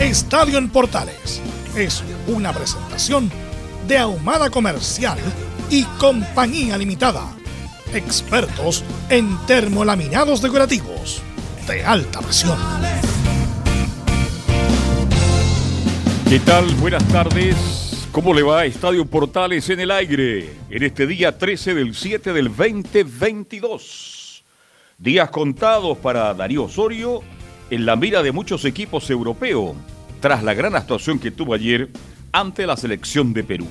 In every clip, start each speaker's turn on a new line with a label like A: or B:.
A: Estadio en Portales es una presentación de Ahumada Comercial y Compañía Limitada. Expertos en termolaminados decorativos de alta presión.
B: ¿Qué tal? Buenas tardes. ¿Cómo le va Estadio Portales en el aire? En este día 13 del 7 del 2022. Días contados para Darío Osorio en la mira de muchos equipos europeos tras la gran actuación que tuvo ayer ante la selección de Perú.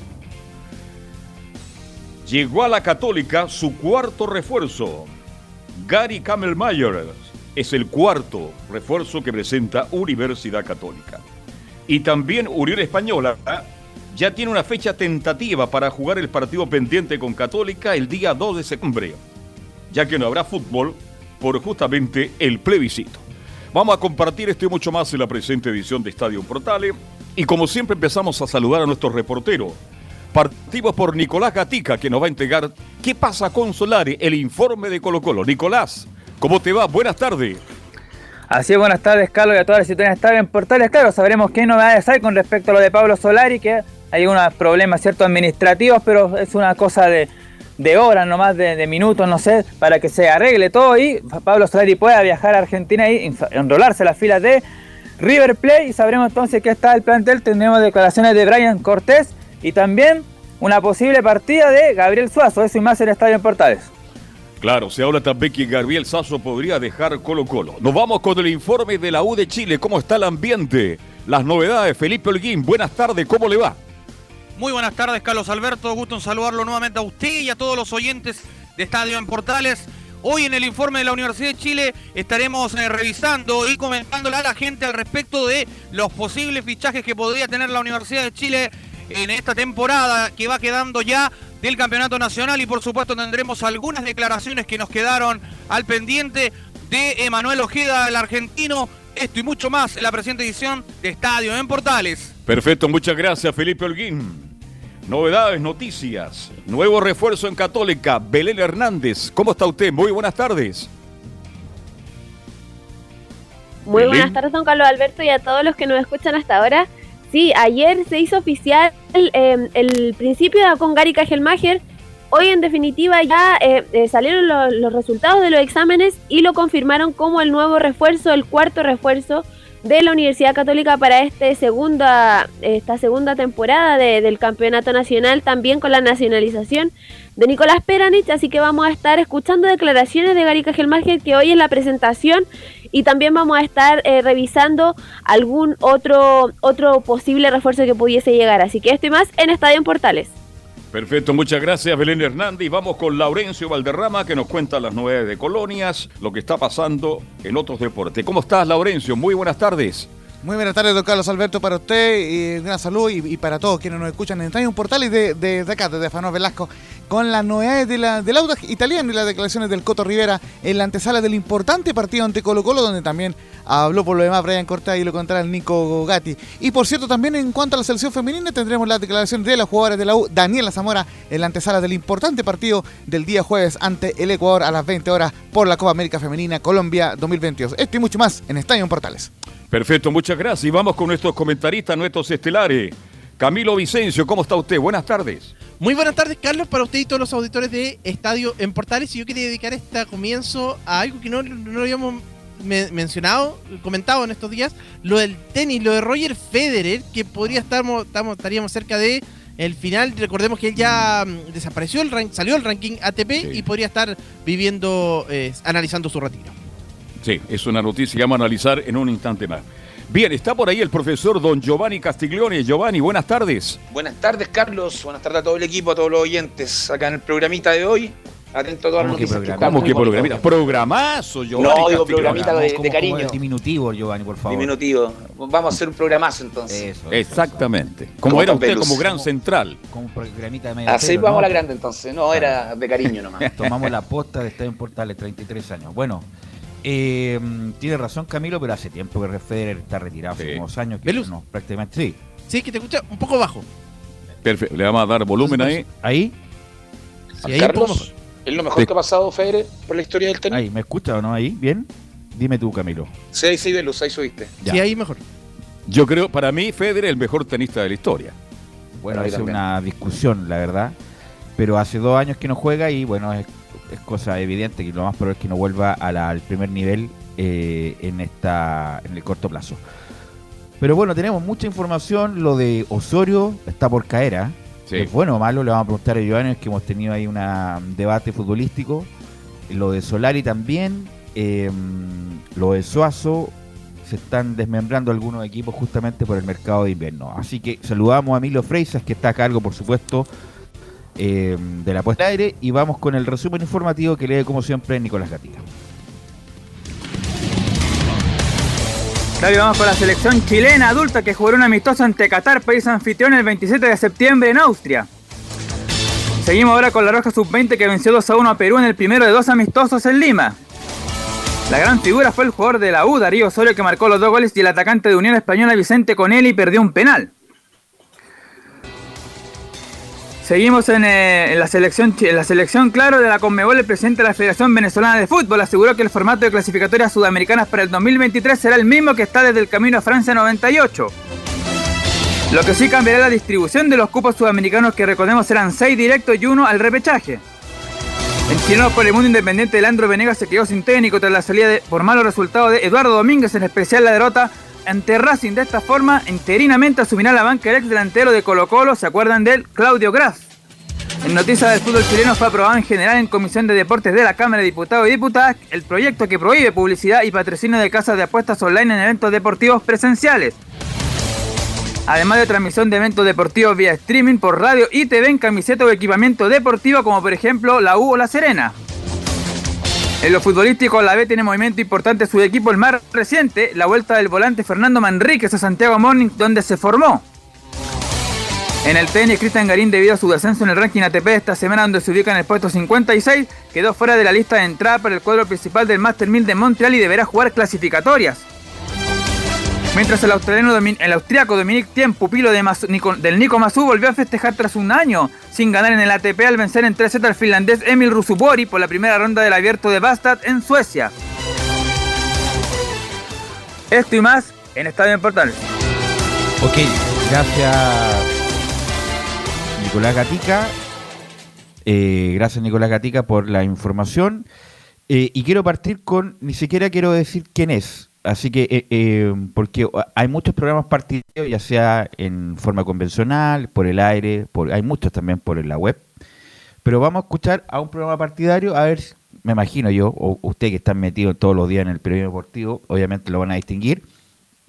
B: Llegó a la Católica su cuarto refuerzo. Gary Kamelmayer es el cuarto refuerzo que presenta Universidad Católica. Y también Uriel Española ya tiene una fecha tentativa para jugar el partido pendiente con Católica el día 2 de septiembre, ya que no habrá fútbol por justamente el plebiscito. Vamos a compartir esto mucho más en la presente edición de Estadio Portales. Y como siempre empezamos a saludar a nuestro reportero. Partimos por Nicolás Gatica, que nos va a entregar qué pasa con Solari, el informe de Colo Colo. Nicolás, ¿cómo te va? Buenas tardes.
C: Así es, buenas tardes, Carlos, y a todas las situaciones Estadio en Portales. Claro, sabremos qué novedades hay con respecto a lo de Pablo Solari, que hay unos problemas ciertos administrativos, pero es una cosa de, de horas nomás, de, de, minutos, no sé, para que se arregle todo y Pablo Solari pueda viajar a Argentina y enrolarse las filas de River Plate y sabremos entonces qué está el plantel. Tendremos declaraciones de Brian Cortés y también una posible partida de Gabriel Suazo, eso y más en Estadio en Portales.
B: Claro, se habla también que Gabriel Suazo podría dejar Colo Colo. Nos vamos con el informe de la U de Chile, cómo está el ambiente, las novedades. Felipe Holguín, buenas tardes, ¿cómo le va?
D: Muy buenas tardes, Carlos Alberto. Gusto en saludarlo nuevamente a usted y a todos los oyentes de Estadio en Portales. Hoy en el informe de la Universidad de Chile estaremos eh, revisando y comentándole a la gente al respecto de los posibles fichajes que podría tener la Universidad de Chile en esta temporada que va quedando ya del Campeonato Nacional y por supuesto tendremos algunas declaraciones que nos quedaron al pendiente de Emanuel Ojeda, el argentino. Esto y mucho más en la presente edición de Estadio en Portales.
B: Perfecto, muchas gracias Felipe Holguín. Novedades, noticias. Nuevo refuerzo en Católica. Belén Hernández. ¿Cómo está usted? Muy buenas tardes.
E: Muy Belén. buenas tardes, don Carlos Alberto, y a todos los que nos escuchan hasta ahora. Sí, ayer se hizo oficial el, eh, el principio con Gary Kajelmacher. Hoy, en definitiva, ya eh, eh, salieron lo, los resultados de los exámenes y lo confirmaron como el nuevo refuerzo, el cuarto refuerzo de la Universidad Católica para este segunda, esta segunda temporada de, del Campeonato Nacional, también con la nacionalización de Nicolás Peranich, así que vamos a estar escuchando declaraciones de Gary Cajelmacher que hoy es la presentación y también vamos a estar eh, revisando algún otro, otro posible refuerzo que pudiese llegar, así que esto y más en Estadio Portales.
B: Perfecto, muchas gracias Belén Hernández. Vamos con Laurencio Valderrama que nos cuenta las novedades de colonias, lo que está pasando en otros deportes. ¿Cómo estás, Laurencio? Muy buenas tardes.
F: Muy buenas tardes, don Carlos Alberto, para usted, y gran salud y, para todos quienes nos escuchan en Estadio Portal y de, de, de acá, desde Fanós Velasco, con las novedades de la, del Audax italiano y las declaraciones del Coto Rivera en la antesala del importante partido ante Colo Colo, donde también habló por lo demás Brian Cortés y lo contrario el Nico Gatti. Y por cierto, también en cuanto a la selección femenina, tendremos la declaración de las jugadoras de la U, Daniela Zamora, en la antesala del importante partido del día jueves ante el Ecuador a las 20 horas por la Copa América Femenina Colombia 2022. Esto y mucho más en Estadio Portales.
B: Perfecto, muchas gracias. Y vamos con nuestros comentaristas, nuestros estelares. Camilo Vicencio, ¿cómo está usted? Buenas tardes.
G: Muy buenas tardes, Carlos, para usted y todos los auditores de Estadio en Portales. Y yo quería dedicar este comienzo a algo que no, no lo habíamos mencionado, comentado en estos días, lo del tenis, lo de Roger Federer, que podría estar, estamos, estaríamos cerca de el final. Recordemos que él ya mm, desapareció, el salió el ranking ATP y podría estar viviendo, eh, analizando su retiro.
B: Sí, es una noticia que vamos a analizar en un instante más. Bien, está por ahí el profesor don Giovanni Castiglione. Giovanni, buenas tardes.
H: Buenas tardes, Carlos. Buenas tardes a todo el equipo, a todos los oyentes acá en el programita de hoy. Atento a todas las noticias. Que
B: ¿Cómo que programita? Programazo,
H: Giovanni. No, digo programita de, de, cariño.
I: diminutivo, Giovanni, por favor.
H: Diminutivo. Vamos a hacer un programazo entonces.
B: Eso, Exactamente. Como era usted como gran central. Como
H: programita de medio Así vamos a la grande entonces. No, era de cariño nomás.
I: Tomamos la posta de Estadio Portales, 33 años. Bueno, eh, tiene razón Camilo, pero hace tiempo que Federer está retirado, hace unos años. Que no, prácticamente sí.
G: Sí, que te escucha un poco bajo.
B: Perfecto, le vamos a dar volumen ahí.
I: Ahí.
H: Sí, ahí Carlos, ¿es lo mejor que ha pasado Federer por la historia del tenis?
I: Ahí, ¿me escucha o no? Ahí, bien. Dime tú, Camilo.
H: Sí, ahí sí, de luz, ahí subiste.
G: Sí, ahí mejor.
B: Yo creo, para mí, Federer es el mejor tenista de la historia.
I: Bueno, es una discusión, la verdad. Pero hace dos años que no juega y bueno, es es cosa evidente que lo más probable es que no vuelva al primer nivel eh, en, esta, en el corto plazo. Pero bueno, tenemos mucha información. Lo de Osorio está por caer. ¿ah? ¿Es bueno o malo? Le vamos a preguntar a Giovanni, que hemos tenido ahí un debate futbolístico. Lo de Solari también. Em, lo de Suazo. Se están desmembrando algunos equipos justamente por el mercado de invierno. Así que saludamos a Milo Freisas, que está a cargo, por supuesto, eh, de la puesta aire y vamos con el resumen informativo que lee como siempre Nicolás Gatica.
C: Claro, vamos con la selección chilena adulta que jugará un amistoso ante Qatar, país anfitrión, el 27 de septiembre en Austria. Seguimos ahora con la Roja Sub-20 que venció 2 a 1 a Perú en el primero de dos amistosos en Lima. La gran figura fue el jugador de la U, Darío Osorio, que marcó los dos goles y el atacante de Unión Española, Vicente Conelli, perdió un penal. Seguimos eh, en, la selección, en la selección, claro, de la Conmebol, el presidente de la Federación Venezolana de Fútbol aseguró que el formato de clasificatorias sudamericanas para el 2023 será el mismo que está desde el camino a Francia 98. Lo que sí cambiará la distribución de los cupos sudamericanos que recordemos serán 6 directos y 1 al repechaje. El chileno por el mundo independiente, Leandro Venegas se quedó sin técnico tras la salida por malos resultados de Eduardo Domínguez, en especial la derrota ante Racing. De esta forma, interinamente asumirá la banca el ex delantero de Colo Colo, ¿se acuerdan de él? Claudio Graf. En noticias del fútbol chileno fue aprobado en general en Comisión de Deportes de la Cámara de Diputados y Diputadas el proyecto que prohíbe publicidad y patrocinio de casas de apuestas online en eventos deportivos presenciales. Además de transmisión de eventos deportivos vía streaming por radio y TV en camiseta o equipamiento deportivo como por ejemplo la U o la Serena. En lo futbolístico, la B tiene movimiento importante su equipo, el más reciente, la vuelta del volante Fernando Manríquez a Santiago Morning, donde se formó. En el tenis, Cristian Garín, debido a su descenso en el ranking ATP esta semana, donde se ubica en el puesto 56, quedó fuera de la lista de entrada para el cuadro principal del Master 1000 de Montreal y deberá jugar clasificatorias. Mientras el australiano el austriaco Dominic Thiem, pupilo de del Nico Masu, volvió a festejar tras un año sin ganar en el ATP al vencer en 3 al finlandés Emil Rusupori por la primera ronda del abierto de Bastad en Suecia. Esto y más en Estadio en.
I: Ok, gracias Nicolás Gatica. Eh, gracias Nicolás Gatica por la información. Eh, y quiero partir con, ni siquiera quiero decir quién es, Así que, eh, eh, porque hay muchos programas partidarios, ya sea en forma convencional, por el aire, por, hay muchos también por la web. Pero vamos a escuchar a un programa partidario, a ver, me imagino yo, o usted que está metido todos los días en el periodismo deportivo, obviamente lo van a distinguir.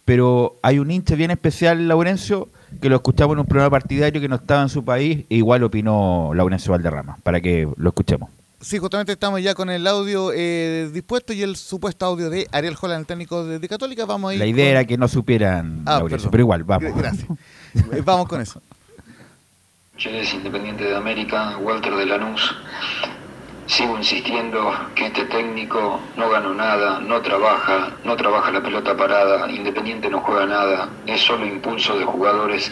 I: Pero hay un hincha bien especial, Laurencio, que lo escuchamos en un programa partidario que no estaba en su país, e igual opinó Laurencio Valderrama, para que lo escuchemos.
F: Sí, justamente estamos ya con el audio eh, dispuesto y el supuesto audio de Ariel Holland, el técnico de, Católica. Vamos a
I: La idea era que no supieran, ah, pero igual, vamos.
F: Gracias. Eh, vamos con eso.
J: es Independiente de América, Walter de Lanús. Sigo insistiendo que este técnico no ganó nada, no trabaja, no trabaja la pelota parada, Independiente no juega nada, es solo impulso de jugadores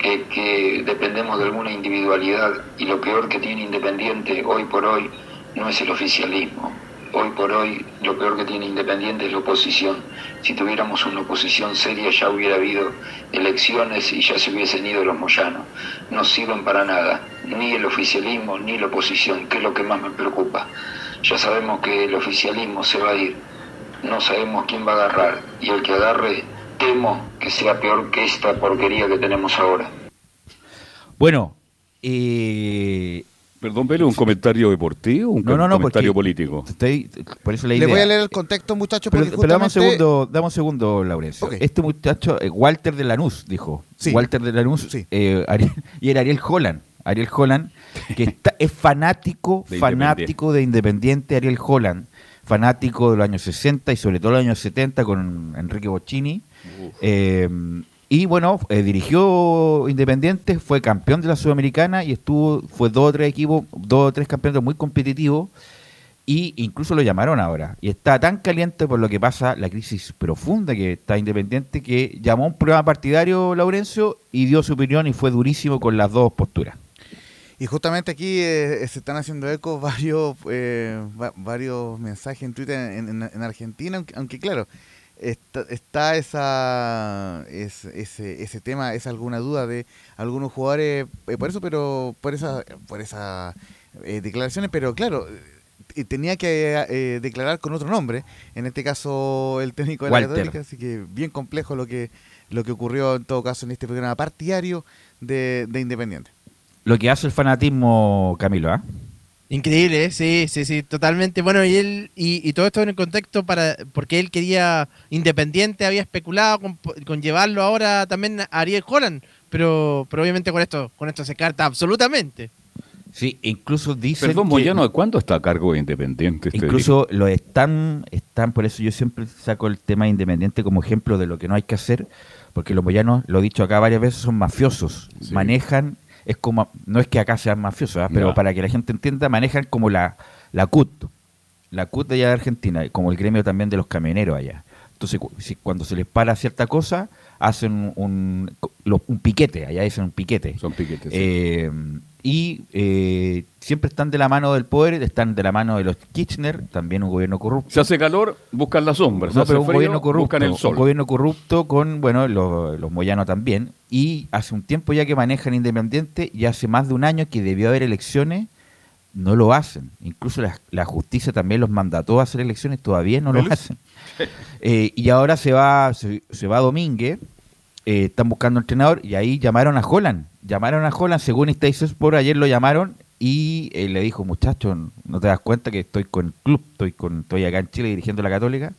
J: que, dependemos de alguna individualidad y lo peor que tiene Independiente hoy por hoy no es el oficialismo. Hoy por hoy lo peor que tiene Independiente es la oposición. Si tuviéramos una oposición seria ya hubiera habido elecciones y ya se hubiesen ido los moyanos. No sirven para nada, ni el oficialismo ni la oposición, que es lo que más me preocupa. Ya sabemos que el oficialismo se va a ir no sabemos quién va a agarrar. Y el que agarre, temo que sea peor que esta porquería que tenemos ahora.
I: Bueno, eh,
B: Perdón, Pelo, ¿un comentario deportivo o un
I: No, no, no,
B: comentario
I: porque
B: político?
I: estoy- por eso la
F: Le voy a leer el contexto, muchachos,
I: Pero, pero dame un
F: justamente-
I: segundo, dame un segundo, Laurencio. Este muchacho, eh, Walter de Lanús, dijo.
F: Sí.
I: Walter de Lanús,
F: Sí.
I: eh, Ariel- y era Ariel Holland. Ariel Holland, que está, es fanático,
B: De
I: fanático de Independiente, Ariel Holland. Fanático de los años 60 y sobre todo de los años 70 con Enrique Bocchini. Eh, y bueno, eh, dirigió Independiente, fue campeón de la Sudamericana y estuvo, fue dos o tres equipos, dos o tres campeonatos muy competitivos y incluso lo llamaron ahora. Y está tan caliente por lo que pasa, la crisis profunda que está Independiente, que llamó un programa partidario Laurencio y dio su opinión y fue durísimo con las dos posturas.
F: Y justamente aquí eh, se están haciendo eco varios va- varios mensajes en Twitter en, en- en Argentina, aunque claro, está, está esa es- ese, ese tema, es alguna duda de algunos jugadores eh, por eso, pero por esa por esa eh, declaraciones, pero claro, eh, tenía que eh, declarar con otro nombre, en este caso el técnico de la
I: Walter.
F: Católica, así que bien complejo lo que lo que ocurrió en todo caso en este programa partidario de, de Independiente.
I: Lo que hace el fanatismo, Camilo, ¿ah?
G: Increíble, ¿eh? sí, sí, sí, totalmente. Bueno, y él y, y todo esto en el contexto para porque él quería Independiente, había especulado con, con llevarlo ahora también a Ariel Holland, pero, pero obviamente con esto con esto se carta absolutamente.
I: Sí, incluso dicen
B: Perdón,
I: que-
B: Moyano, ¿de cuándo está a cargo de Independiente? este
I: Incluso lo están, están, por eso yo siempre saco el tema de independiente como ejemplo de lo que no hay que hacer, porque los boyanos, lo he dicho acá varias veces, son mafiosos,
B: Sí.
I: manejan, es como, no es que acá sean mafiosos, ¿ah? pero para que la gente entienda, manejan como la, la CUT, la CUT de allá de Argentina, como el gremio también de los camioneros allá. Entonces, cuando se les para cierta cosa, hacen un, un piquete, allá dicen un piquete.
B: Son piquetes. sí.
I: Eh, y eh, siempre están de la mano del poder, están de la mano de los Kirchner, también un gobierno corrupto.
B: Se hace calor, buscan la sombra. Se
I: No,
B: hace
I: pero un
B: frío,
I: gobierno corrupto,
B: buscan el sol.
I: un gobierno corrupto con, bueno, los, los Moyanos también. Y hace un tiempo ya que manejan Independiente y hace más de un año que debió haber elecciones, no lo hacen. Incluso la, la justicia también los mandató a hacer elecciones, todavía no lo hacen. Eh, y ahora se va, se, se va Domínguez, eh, están buscando entrenador y ahí llamaron a Holland. Llamaron a Holland, según Station Sport, ayer lo llamaron y eh, le dijo, muchacho, no te das cuenta que estoy con el club, estoy con estoy acá en Chile dirigiendo la Católica.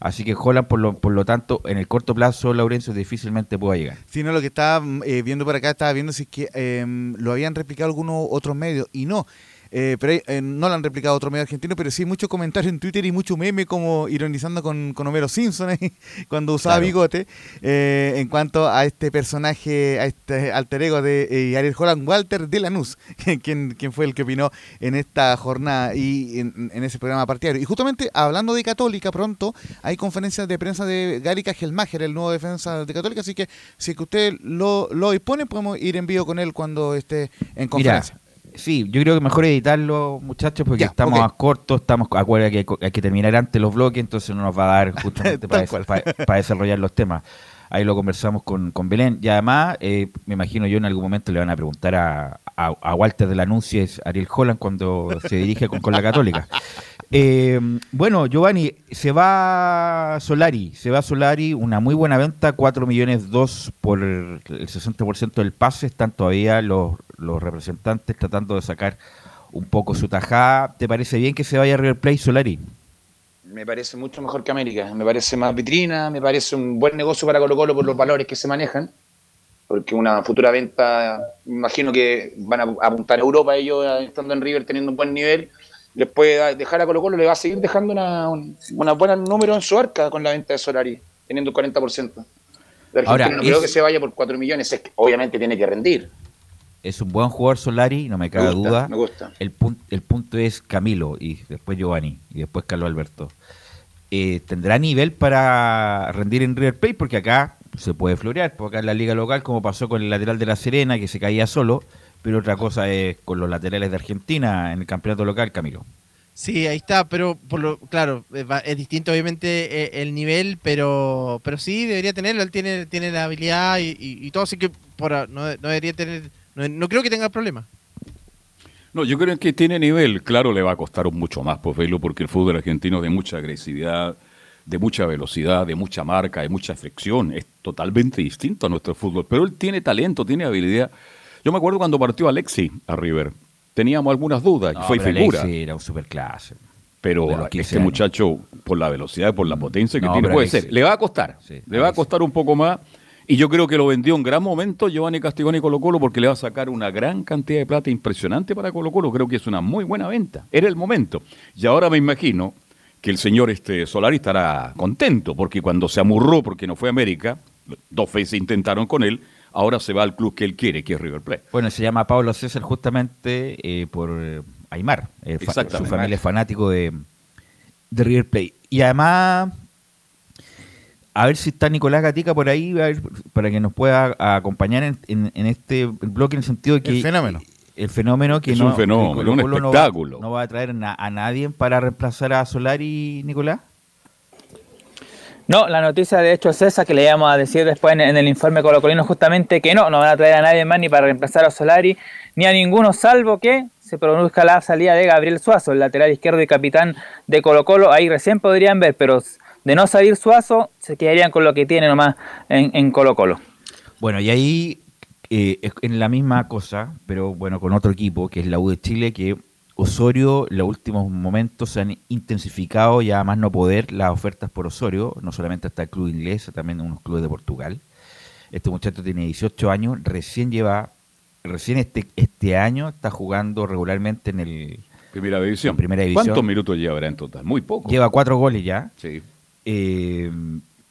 I: Así que Holland, por lo, por lo tanto, en el corto plazo, Laurencio difícilmente pueda llegar.
F: Si no, lo que estaba mm, eh, viendo por acá, estaba viendo si es que em, lo habían replicado algunos otros medios y no. Eh, pero eh, no lo han replicado otros medios argentinos, pero sí muchos comentarios en Twitter y mucho meme como ironizando con, con Homero Simpson cuando usaba
I: Claro.
F: bigote eh, en cuanto a este personaje, a este alter ego de eh, Ariel Holland, Walter de Lanús, quien, quien fue el que opinó en esta jornada y en, en ese programa partidario. Y justamente hablando de Católica, pronto hay conferencias de prensa de Gary Cajelmacher, el nuevo defensa de Católica, así que si es que usted lo, lo dispone, podemos ir en vivo con él cuando esté en
I: Mira,
F: conferencia.
I: Sí, yo creo que mejor editarlo, muchachos, porque
F: Ya,
I: estamos
F: ok.
I: a cortos, estamos, acuerda que hay, que terminar antes los bloques, entonces no nos va a dar justamente para,
F: Tal
I: des- para- para desarrollar los temas. Ahí lo conversamos con, con Belén. Y además, eh, me imagino yo en algún momento le van a preguntar a, a, a Walter de la es Ariel Holland, cuando se dirige con, con la Católica. Eh, bueno, Giovanni, se va Solari, se va Solari, una muy buena venta, 4 millones 2 por el 60% del pase, están todavía los, los representantes tratando de sacar un poco su tajada. ¿Te parece bien que se vaya a River Plate Solari?
H: Me parece mucho mejor que América. Me parece más vitrina, me parece un buen negocio para Colo Colo por los valores que se manejan. Porque una futura venta, imagino que van a apuntar a Europa ellos estando en River teniendo un buen nivel. Les puede dejar a Colo Colo, le va a seguir dejando una, un- una buena número en su arca con la venta de Solari, teniendo un 40%. De Argentina
I: Ahora,
H: no creo que se vaya por 4 millones, es que obviamente tiene que rendir.
I: Es un buen jugador Solari, no me cabe
H: Me gusta,
I: duda.
H: me gusta.
I: El, pun- el punto es Camilo y después Giovanni y después Carlos Alberto. Eh, ¿Tendrá nivel para rendir en River Plate? Porque acá se puede florear, porque acá en la liga local, como pasó con el lateral de la Serena, que se caía solo, pero otra cosa es con los laterales de Argentina en el campeonato local, Camilo.
G: Sí, ahí está, pero por lo claro, es, va- es distinto obviamente eh, el nivel, pero pero sí debería tenerlo, él tiene tiene la habilidad y, y- y todo, así que por, a- no, no debería tener, no, no creo que tenga problema.
B: No, yo creo que tiene nivel. Claro, le va a costar mucho más, pues, verlo, porque el fútbol argentino es de mucha agresividad, de mucha velocidad, de mucha marca, de mucha fricción. Es totalmente distinto a nuestro fútbol. Pero él tiene talento, tiene habilidad. Yo me acuerdo cuando partió Alexi a River. Teníamos algunas dudas y fue figura.
I: Alexis era un superclase.
B: Pero
I: de los
B: a
I: 15
B: este
I: años.
B: muchacho, por la velocidad por la potencia que
I: No,
B: tiene, puede ser. Le va a costar.
I: Sí,
B: le va a costar un poco más. Y yo creo que lo vendió en gran momento Giovanni Castigoni Colo Colo porque le va a sacar una gran cantidad de plata impresionante para Colo Colo. Creo que es una muy buena venta. Era el momento. Y ahora me imagino que el señor este Solari estará contento porque cuando se amurró porque no fue a América, dos veces intentaron con él, ahora se va al club que él quiere, que es River Plate.
I: Bueno, se llama Pablo César justamente eh, por eh, Aymar. Eh, fa- su
B: Exactamente.
I: familia es fanático de, de River Plate. Y además, a ver si está Nicolás Gatica por ahí, a ver, para que nos pueda acompañar en, en- en este bloque en el sentido de que...
F: El fenómeno.
I: El fenómeno que
B: Es
I: no,
B: un fenómeno, un
I: Colo no va-
B: espectáculo.
I: No va, a traer na- a nadie para reemplazar a Solari, Nicolás.
C: No, la noticia de hecho es esa que le íbamos a decir después en, el informe colocolino justamente que no, no van a traer a nadie más ni para reemplazar a Solari ni a ninguno salvo que se produzca la salida de Gabriel Suazo, el lateral izquierdo y capitán de Colo Colo. Ahí recién podrían ver, pero de no salir Suazo se quedarían con lo que tiene nomás en, en Colo Colo.
I: Bueno, y ahí eh, en la misma cosa, pero bueno, con otro equipo, que es la U de Chile, que Osorio, en los últimos momentos se han intensificado ya más no poder las ofertas por Osorio, no solamente hasta el club inglés, también unos clubes de Portugal. Este muchacho tiene 18 años, recién lleva, recién este, este año está jugando regularmente en el...
B: Primera división.
I: En primera división.
B: ¿Cuántos minutos llevará en total? Muy poco.
I: Lleva cuatro goles ya.
B: Sí.
I: Eh,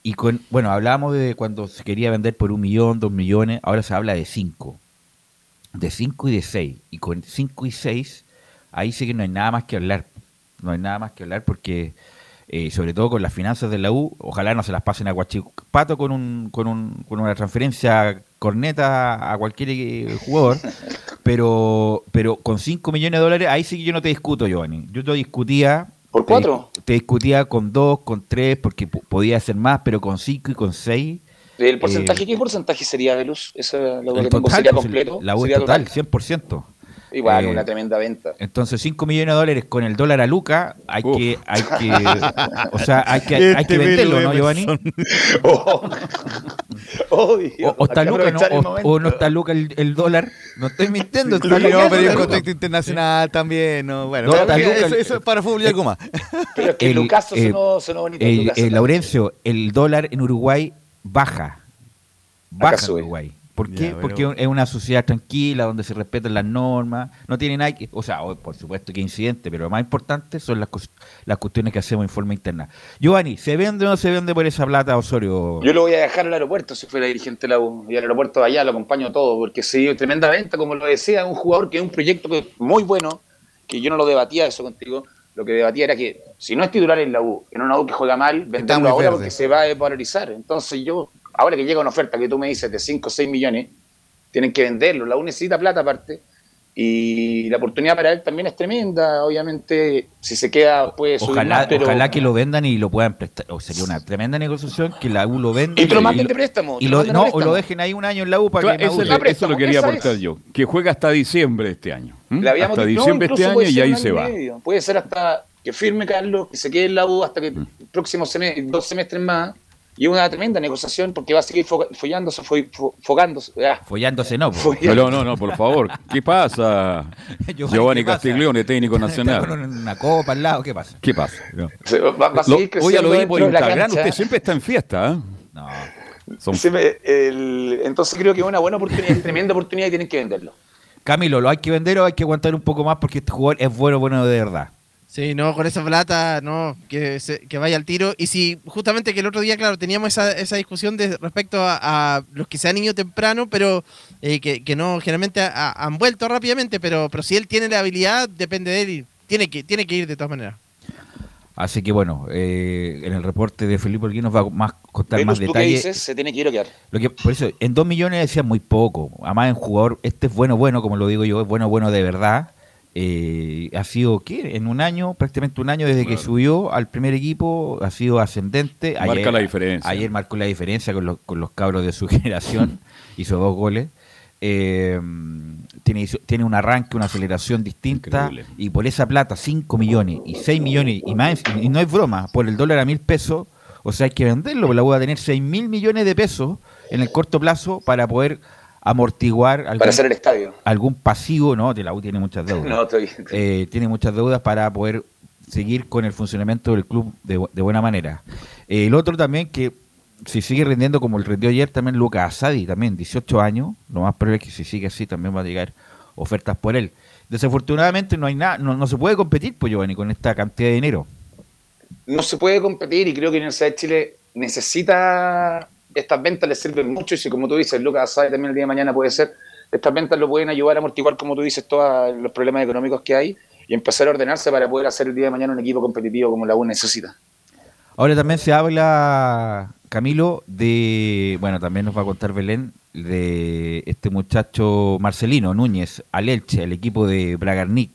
I: y con, bueno, hablábamos de cuando se quería vender por un millón, dos millones, ahora se habla de cinco. De cinco y de seis. Y con cinco y seis, ahí sí que no hay nada más que hablar. No hay nada más que hablar porque, eh, sobre todo con las finanzas de la U, ojalá no se las pasen a Guachipato con, un, con, un, con una transferencia corneta a cualquier eh, jugador. Pero, pero con 5 millones de dólares, ahí sí que yo no te discuto, Giovanni. Yo te discutía.
H: ¿Por cuatro?
I: Te, discutía con dos, con tres, porque po- podía hacer más, pero con cinco y con seis.
H: ¿El porcentaje?
I: eh,
H: ¿Qué porcentaje sería, Velus? ¿Eso es lo que
I: el
H: tengo?
I: total,
H: ¿Sería
I: pues,
H: completo?
I: La U
H: ¿Sería
I: total, 100%.
H: Igual,
I: Eh,
H: una tremenda venta.
I: Entonces, 5 millones de dólares con el dólar a Luca, hay
B: Uf.
I: que, hay que, o sea, hay que, hay
F: Este
I: que venderlo, ¿no, Giovanni?
H: Oh, oh, Dios,
I: O, o está
H: hay
I: Luca, ¿no? O, o no está Luca el, el dólar. No estoy mintiendo. está
F: Sí,
I: Luca
F: no, pero hay un contexto internacional también. No, bueno,
I: No, está Luca,
F: eso, eso es para fútbol y algo más.
H: Pero es que
I: el-
H: Lucaso
I: eh,
H: sonó, sonó bonito.
I: El,
H: también.
I: Laurencio, el dólar en Uruguay baja. Baja en. Uruguay. ¿Por
F: Ya,
I: qué?
F: pero-
I: Porque es una sociedad tranquila donde se respetan las normas. No tiene nada que. O sea, por supuesto que hay incidentes, pero lo más importante son las, las cuestiones que hacemos en forma interna. Giovanni, ¿se vende o no se vende por esa plata, Osorio?
H: Yo lo voy a dejar al aeropuerto si fuera dirigente de la U. Y al aeropuerto de allá lo acompaño todo, porque sí, tremenda venta, como lo decía, un jugador que es un proyecto que es muy bueno, que yo no lo debatía eso contigo. Lo que debatía era que si no es titular en la U, en una U que juega mal, venderlo ahora
F: verde.
H: porque se va a desvalorizar. Entonces yo, ahora que llega una oferta que tú me dices de 5 o 6 millones, tienen que venderlo. La U necesita plata aparte. Y la oportunidad para él también es tremenda. Obviamente, si se queda, puede subir
I: Ojalá,
H: más, pero...
I: ojalá que lo vendan y lo puedan prestar. O sería una tremenda negociación que la U lo venda.
H: Y te lo manden
I: y
H: de préstamo.
I: y lo- no, o lo dejen ahí un año en la U para
B: Claro,
I: que
B: eso, es
H: préstamo,
B: eso lo quería aportar
H: es.
B: yo. Que juega hasta diciembre de este año. ¿m?
H: Le habíamos
B: Hasta
H: dicho, no,
B: diciembre de este año y ahí se va.
H: medio. Puede ser hasta que firme Carlos, que se quede en la U hasta que
B: Mm.
H: el próximo semestre, dos semestres más. Y es una tremenda negociación porque va a seguir fo- follándose, fo- fo- fogándose. ah,
I: Follándose no.
B: No, no, no, por favor. ¿Qué pasa? Giovanni
I: ¿qué pasa?
B: Castiglione, técnico nacional.
I: con una copa al lado, ¿qué pasa?
B: ¿Qué pasa? No.
H: va, va a
B: Lo,
H: seguir creciendo
B: oye, lo vi
H: dentro
B: por Instagram. Usted siempre está en fiesta. ¿eh?
I: No.
B: Son-
H: Se me- el- entonces creo que es una buena oportunidad, tremenda oportunidad y tienen que venderlo.
I: Camilo, ¿lo hay que vender o hay que aguantar un poco más porque este jugador es bueno, bueno de verdad?
G: Sí, no, con esa plata, no, que, se- que vaya al tiro. Y si justamente que el otro día, claro, teníamos esa, esa discusión de respecto a, a los que se han ido temprano, pero eh, que, que no, generalmente ha- han vuelto rápidamente, pero, pero si él tiene la habilidad, depende de él y tiene que, tiene que ir de todas maneras.
I: Así que bueno, eh, en el reporte de Felipe Olguín nos va a más contar
H: Velus,
I: más
H: ¿tú qué
I: detalles.
H: dices? Se tiene que ir o quedar.
I: Lo que, por eso, en dos millones decía muy poco. Además, en jugador, este es bueno, bueno, como lo digo yo, es bueno, bueno de verdad. Eh, ha sido, ¿qué? En un año, prácticamente un año desde que subió al primer equipo, ha sido ascendente.
B: Marca la diferencia.
I: Ayer marcó la diferencia con los, con los cabros de su generación, hizo dos goles. Eh, tiene, tiene un arranque, una aceleración distinta
B: Increíble.
I: y por esa plata, 5 millones y 6 millones y más, y no es broma, por el dólar a mil pesos, O sea, hay que venderlo, la va a tener 6 mil millones de pesos en el corto plazo para poder amortiguar algún,
H: para hacer el estadio.
I: algún pasivo, ¿no? De la U tiene muchas deudas.
H: No, estoy,
I: Eh, tiene muchas deudas para poder seguir con el funcionamiento del club de, bu- de buena manera. Eh, el otro también que si sigue rindiendo como el rindió ayer también Lucas Asadi, también 18 años, lo más probable es que si sigue así también va a llegar ofertas por él. Desafortunadamente no hay nada, no, no se puede competir, pues Giovanni, con esta cantidad de dinero.
H: no se puede competir y creo que la Universidad de Chile necesita estas ventas le sirven mucho y si como tú dices Lucas sabe también el día de mañana puede ser estas ventas lo pueden ayudar a amortiguar como tú dices todos los problemas económicos que hay y empezar a ordenarse para poder hacer el día de mañana un equipo competitivo como la U necesita
I: Ahora también se habla, Camilo, de, bueno, también nos va a contar Belén, de este muchacho Marcelino Núñez, al Elche, el equipo de Bragarnik.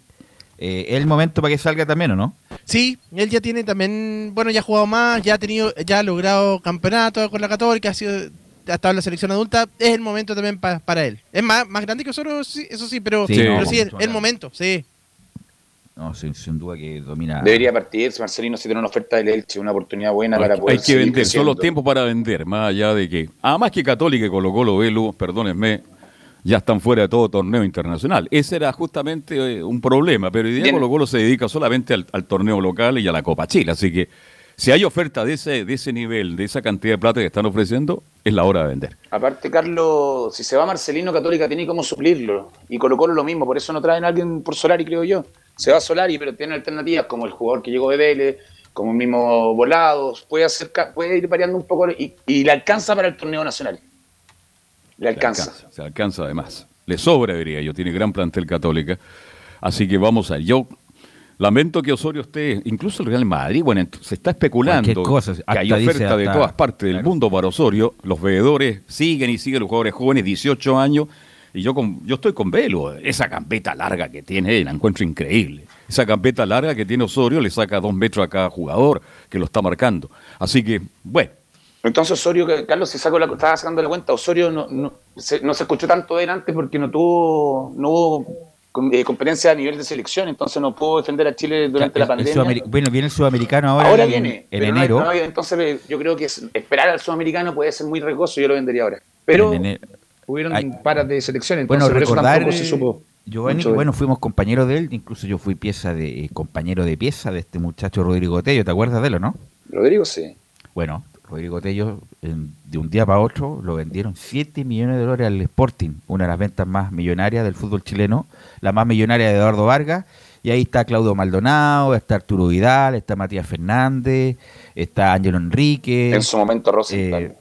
I: Eh, ¿Es el momento para que salga también o no?
G: Sí, él ya tiene también, bueno, ya ha jugado más, ya ha tenido, ya ha logrado campeonato con la Católica, ha sido ha estado en la selección adulta, es el momento también pa- para él. Es más, más grande que Osorio, sí, eso sí, pero
I: Sí, no,
G: pero sí, el, momento, sí.
I: No, sin, sin duda que domina.
H: debería partir Marcelino si tiene una oferta del Elche una oportunidad buena para
B: Hay,
H: poder
B: hay que vender, son
H: creciendo.
B: los tiempos para vender, más allá de que, además que Católica y Colo Colo Velo, perdónenme, ya están fuera de todo torneo internacional. Ese era justamente eh, un problema, pero hoy día. Colo Colo se dedica solamente al, al torneo local y a la Copa Chile, así que si hay oferta de ese, de ese nivel, de esa cantidad de plata que están ofreciendo, es la hora de vender.
H: Aparte, Carlos, si se va Marcelino, Católica tiene cómo suplirlo. Y Colo Colo lo mismo, por eso no traen a alguien por Solari, creo yo. Se va Solari, pero tiene alternativas como el jugador que llegó de Vélez, como el mismo Volados. Puede, hacer, puede ir variando un poco y, y le alcanza para el torneo nacional. Le alcanza.
B: Se alcanza además. Le sobra, diría yo. Tiene gran plantel católica. Así que vamos a Yo lamento que Osorio esté, incluso el Real Madrid, bueno, se está especulando
I: Cualquier cosa,
B: que hay
I: dice
B: oferta de todas partes del
I: claro.
B: mundo para Osorio. Los veedores siguen y siguen los jugadores jóvenes, 18 años. Y yo, con, yo estoy con Velo. Esa campeta larga que tiene, él, la encuentro increíble. Esa campeta larga que tiene Osorio le saca dos metros a cada jugador que lo está marcando. Así que, bueno,
H: Entonces Osorio, Carlos, si saco la, estaba sacando la cuenta, Osorio no, no, se, no se escuchó tanto de él antes porque no tuvo, no hubo eh, competencia a nivel de selección, entonces no pudo defender a Chile durante
I: El-
H: la pandemia.
I: bueno, viene el sudamericano ahora,
H: Ahora
I: en,
H: viene,
I: en enero.
H: no entonces eh, yo creo que es- esperar al sudamericano puede ser muy riesgoso, yo lo vendería ahora. Pero hubieron
I: Hay-
H: paras de selección,
I: Bueno,
H: entonces por eso
I: recordar,
H: tampoco se supo.
I: Giovanni,
H: de él.
I: bueno, fuimos compañeros de él, incluso yo fui pieza de eh, compañero de pieza de este muchacho Rodrigo Tello, ¿te acuerdas de él o no?
H: Rodrigo sí.
I: Bueno, Rodrigo Tello en- de un día para otro lo vendieron 7 millones de dólares al Sporting, una de las ventas más millonarias del fútbol chileno, la más millonaria de Eduardo Vargas, y ahí está Claudio Maldonado, está Arturo Vidal, está Matías Fernández, está Ángelo Enrique.
H: En su momento Rosenthal.
I: eh,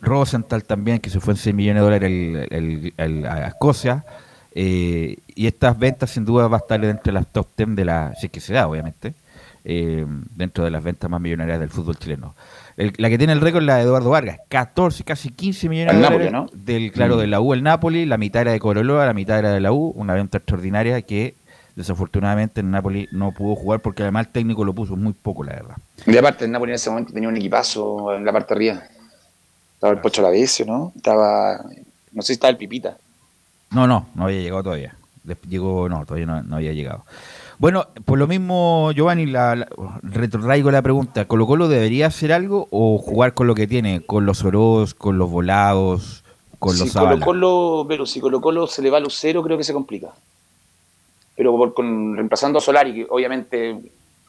I: Rosenthal también, que se fue en 6 millones de dólares el- el- el- a Escocia. eh, y estas ventas sin duda va a estar dentro de las top 10 de la, si es que se da obviamente, eh, dentro de las ventas más millonarias del fútbol chileno. El- la que tiene el récord es la de Eduardo Vargas, 14, casi 15 millones de
H: Napoli,
I: dólares
H: ¿no?
I: del, claro,
B: Mm.
I: de la U el Napoli, la mitad era de Coroloa, la mitad era de la U, una venta extraordinaria que desafortunadamente en Napoli no pudo jugar porque además el técnico lo puso muy poco, la verdad.
H: Y aparte, el Napoli en ese momento tenía un equipazo en la parte de arriba. Estaba el Pocho Lavesio, ¿no? Estaba, no sé si estaba el Pipita.
I: No, no, no había llegado todavía. Llegó, no, todavía no, no había llegado. Bueno, por lo mismo, Giovanni, la, la- retrotraigo la pregunta. ¿Colo Colo debería hacer algo o jugar con lo que tiene? Con los Oroz, con los Volados, con
H: si
I: los
H: Colo? Colo, pero si Colo Colo se le va a Lucero, creo que se complica. Pero por- con, reemplazando a Solari, que obviamente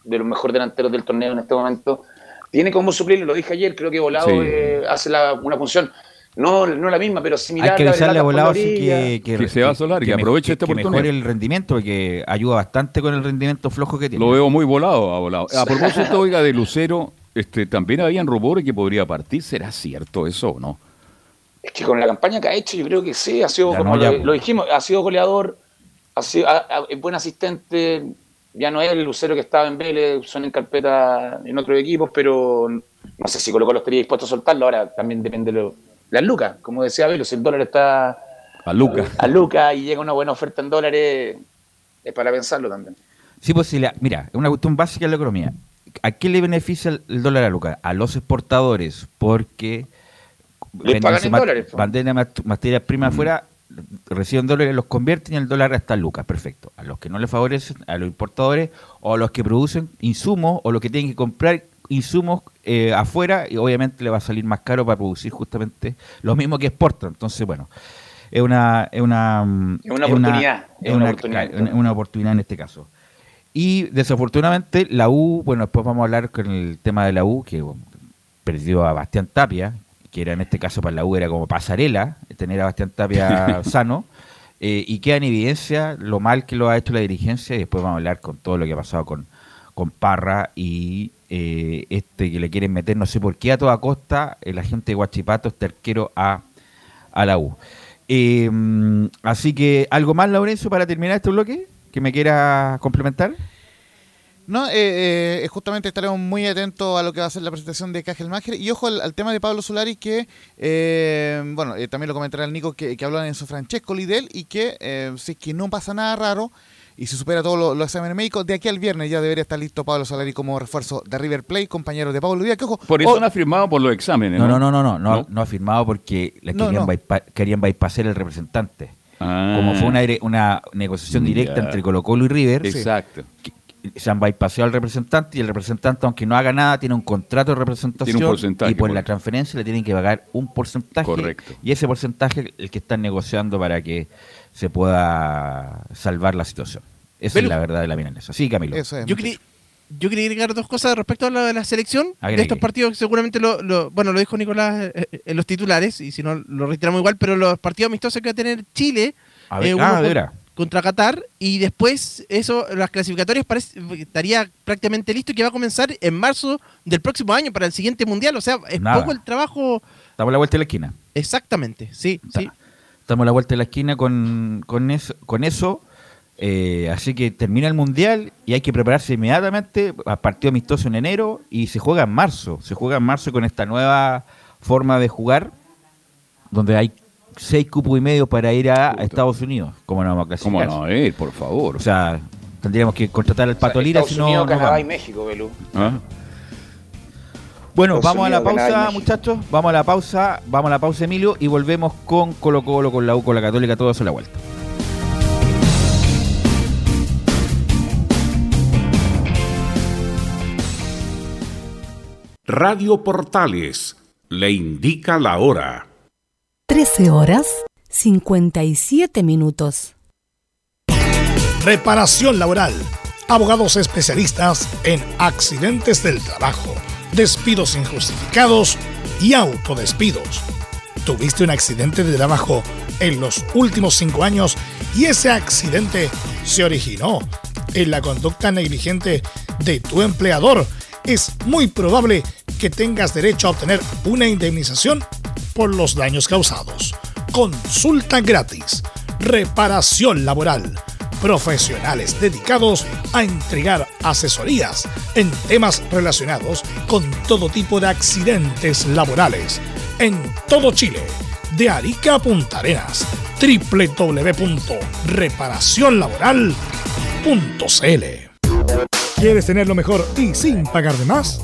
H: de los mejores delanteros del torneo en este momento, tiene como suplirlo, lo dije ayer, creo que Volado
B: Sí.
H: eh, hace la- una función, no, no la misma, pero similar.
I: Hay que avisarle a Volados sí que,
B: Que se va a Solari, que
I: me-
B: aproveche esta
I: que
B: oportunidad.
I: mejore el rendimiento, porque ayuda bastante con el rendimiento flojo que tiene.
B: Lo veo muy volado, a volado. A propósito, oiga, de Lucero, este, también habían rumores que podría partir. ¿Será cierto eso o no?
H: Es que con la campaña que ha hecho, yo creo que sí, ha sido,
I: Ya
H: como
I: no, ya,
H: lo, lo dijimos, ha sido goleador, ha sido ha- ha- es buen asistente, ya no es el Lucero que estaba en Vélez, son en carpeta en otros equipos, pero no sé si Colo Colo estaría dispuesto a soltarlo, ahora también depende de lo, las lucas, como decía Velo, si el dólar está
B: A Lucas.
H: a lucas y llega una buena oferta en dólares, es para pensarlo también.
I: Sí, pues si la- mira, es una cuestión básica de la economía. ¿A qué le beneficia el, el dólar a Lucas? A los exportadores, porque
H: Les pagan en dólares.
I: Venden mat- materias primas afuera, reciben dólares, los convierten y el dólar está en Lucas, perfecto. A los que no les favorecen, a los importadores o a los que producen insumos o los que tienen que comprar insumos eh, afuera y obviamente le va a salir más caro para producir justamente lo mismo que exporta. Entonces, bueno, es una, es una,
H: es una oportunidad.
I: Es una, oportunidad. una oportunidad en este caso. Y desafortunadamente la U, bueno, después vamos a hablar con el tema de la U, que perdió a Bastián Tapia, que era en este caso para la U era como pasarela, tener a Bastián Tapia sano, eh, y queda en evidencia lo mal que lo ha hecho la dirigencia, y después vamos a hablar con todo lo que ha pasado con, con Parra y eh, este que le quieren meter, no sé por qué a toda costa, el agente de Guachipato, este arquero a, a la U. Eh, así que, ¿algo más, Laurencio, para terminar este bloque? ¿Que me quiera complementar?
F: No, eh, eh, justamente estaremos muy atentos a lo que va a ser la presentación de Cajelmacher. Y ojo al, tema de Pablo Solari, que, eh, bueno, también lo comentará el Nico, que, que habló en su Francesco Lidel, y que si es que no pasa nada raro y se supera todos los, exámenes médicos, de aquí al viernes ya debería estar listo Pablo Solari como refuerzo de River Plate, compañero de Pablo Díaz. Que, ojo,
B: por eso no ha firmado por los exámenes,
I: ¿no? No, no, no, no, no, no, ha firmado porque le querían, querían bypassar el representante. Como fue una, una negociación directa entre Colo Colo y River.
B: Exacto
I: se han bypassado al representante y el representante, aunque no haga nada, tiene un contrato de representación y por la transferencia le tienen que pagar un porcentaje.
B: Correcto.
I: Y ese porcentaje el que están negociando para que se pueda salvar la situación. Esa es la verdad de la milanesa. Sí, Camilo.
G: yo, quería, yo quería agregar dos cosas respecto a lo de la selección de estos partidos. Seguramente lo, bueno lo dijo Nicolás eh, eh, en los titulares y si no lo reiteramos igual, pero los partidos amistosos que va a tener Chile.
I: A ver, eh, ah,
G: contra Qatar y después eso las clasificatorias parece, estaría prácticamente listo y que va a comenzar en marzo del próximo año para el siguiente mundial, o sea, es poco el trabajo.
I: Estamos a la vuelta de la esquina.
G: Exactamente, sí, sí.
I: Estamos a la vuelta de la esquina con, con eso, con eso eh, así que termina el mundial y hay que prepararse inmediatamente a partido amistoso en enero y se juega en marzo, se juega en marzo con esta nueva forma de jugar donde hay seis cupos y medio para ir a, Estados Unidos. ¿Cómo no vamos a clasificar?
B: ¿Cómo no ir, por favor?
I: O sea, tendríamos que contratar al Pato Lira
H: si no. Canadá y México, Belú. ¿Ah?
I: Bueno, vamos a la pausa, muchachos. Vamos a la pausa, vamos a la pausa, Emilio, y volvemos con Colo Colo, con la U, con la Católica, todo eso a la vuelta.
K: Radio Portales le indica la hora.
L: 13 horas 57 minutos.
A: Reparación laboral. Abogados especialistas en accidentes del trabajo, despidos injustificados y autodespidos. ¿Tuviste un accidente de trabajo en los últimos cinco años y ese accidente se originó en la conducta negligente de tu empleador? Es muy probable que tengas derecho a obtener una indemnización por los daños causados. Consulta gratis. Reparación laboral. Profesionales dedicados a entregar asesorías en temas relacionados con todo tipo de accidentes laborales. En todo Chile. De Arica a Punta Arenas. www.reparacionlaboral.cl ¿Quieres tener lo mejor y sin pagar de más?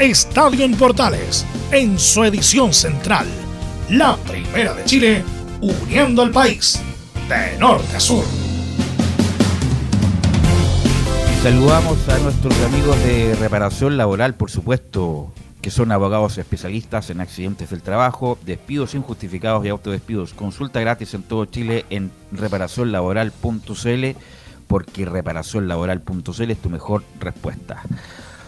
A: Estadio en Portales en su edición central, la primera de Chile, uniendo al país de norte a sur.
I: Saludamos a nuestros amigos de reparación laboral, por supuesto, que son abogados especialistas en accidentes del trabajo, despidos injustificados y autodespidos. Consulta gratis en todo Chile en reparacionlaboral.cl porque reparacionlaboral.cl es tu mejor respuesta.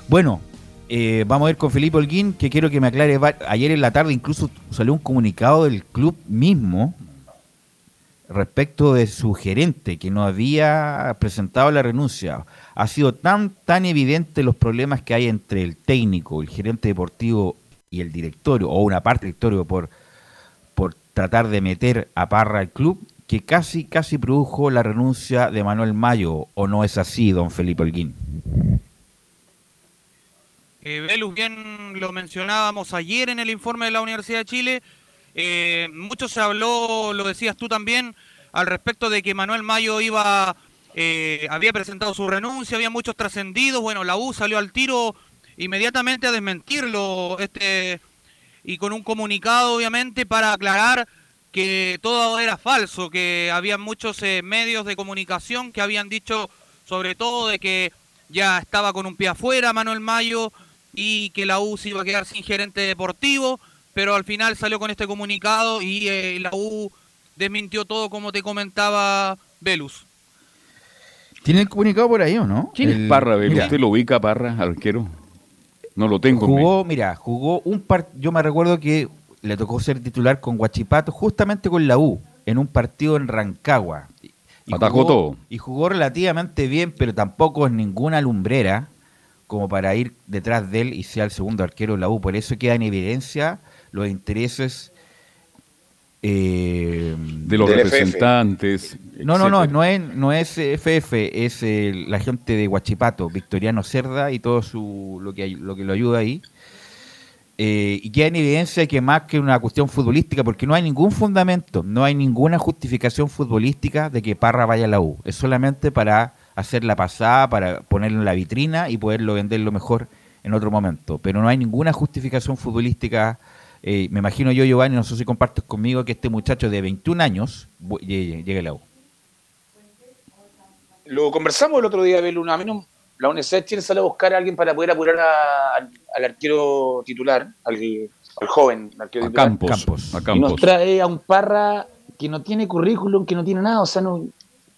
I: Bueno, eh, vamos a ir con Felipe Holguín, que quiero que me aclare. Ayer en la tarde incluso salió un comunicado del club mismo respecto de su gerente, que no había presentado la renuncia. Ha sido tan, tan evidente los problemas que hay entre el técnico, el gerente deportivo y el directorio, o una parte del directorio, por, por tratar de meter a Parra al club, que casi, casi produjo la renuncia de Manuel Mayo, ¿o no es así, don Felipe Holguín?
D: Eh, Velus, bien lo mencionábamos ayer en el informe de la Universidad de Chile. Eh, mucho se habló, lo decías tú también, al respecto de que Manuel Mayo iba, eh, había presentado su renuncia, había muchos trascendidos. Bueno, la U salió al tiro inmediatamente a desmentirlo, este, y con un comunicado, obviamente, para aclarar que todo era falso, que había muchos eh, medios de comunicación que habían dicho, sobre todo, de que ya estaba con un pie afuera Manuel Mayo y que la U se iba a quedar sin gerente deportivo, pero al final salió con este comunicado y eh, la U desmintió todo como te comentaba Velus.
I: ¿Tiene el comunicado por ahí o no?
B: ¿Quién es Parra, Velus? ¿Usted lo ubica, Parra, arquero? No lo tengo.
I: Jugó, mira, jugó un par... Yo me recuerdo que le tocó ser titular con Guachipato, justamente con la U, en un partido en Rancagua.
B: Y Atacó todo.
I: Y jugó relativamente bien, pero tampoco es ninguna lumbrera como para ir detrás de él y sea el segundo arquero de la U. Por eso queda en evidencia los intereses
B: eh, de los representantes.
I: No, no, no, no es, no es FF, es la gente de Huachipato, Victoriano Cerda y todo su, lo, que, lo que lo ayuda ahí. Eh, y queda en evidencia que más que una cuestión futbolística, porque no hay ningún fundamento, no hay ninguna justificación futbolística de que Parra vaya a la U. Es solamente para hacer la pasada, para ponerlo en la vitrina y poderlo venderlo mejor en otro momento. Pero no hay ninguna justificación futbolística. Eh, me imagino yo, Giovanni, no sé si compartes conmigo, que este muchacho de 21 años llegue, a la U.
H: Lo conversamos el otro día, Belu. A mí no, la de Chile sale a buscar a alguien para poder apurar al arquero titular, al, joven arquero
B: titular. Campos,
H: Y nos trae a un Parra que no tiene currículum, que no tiene nada. O sea, no,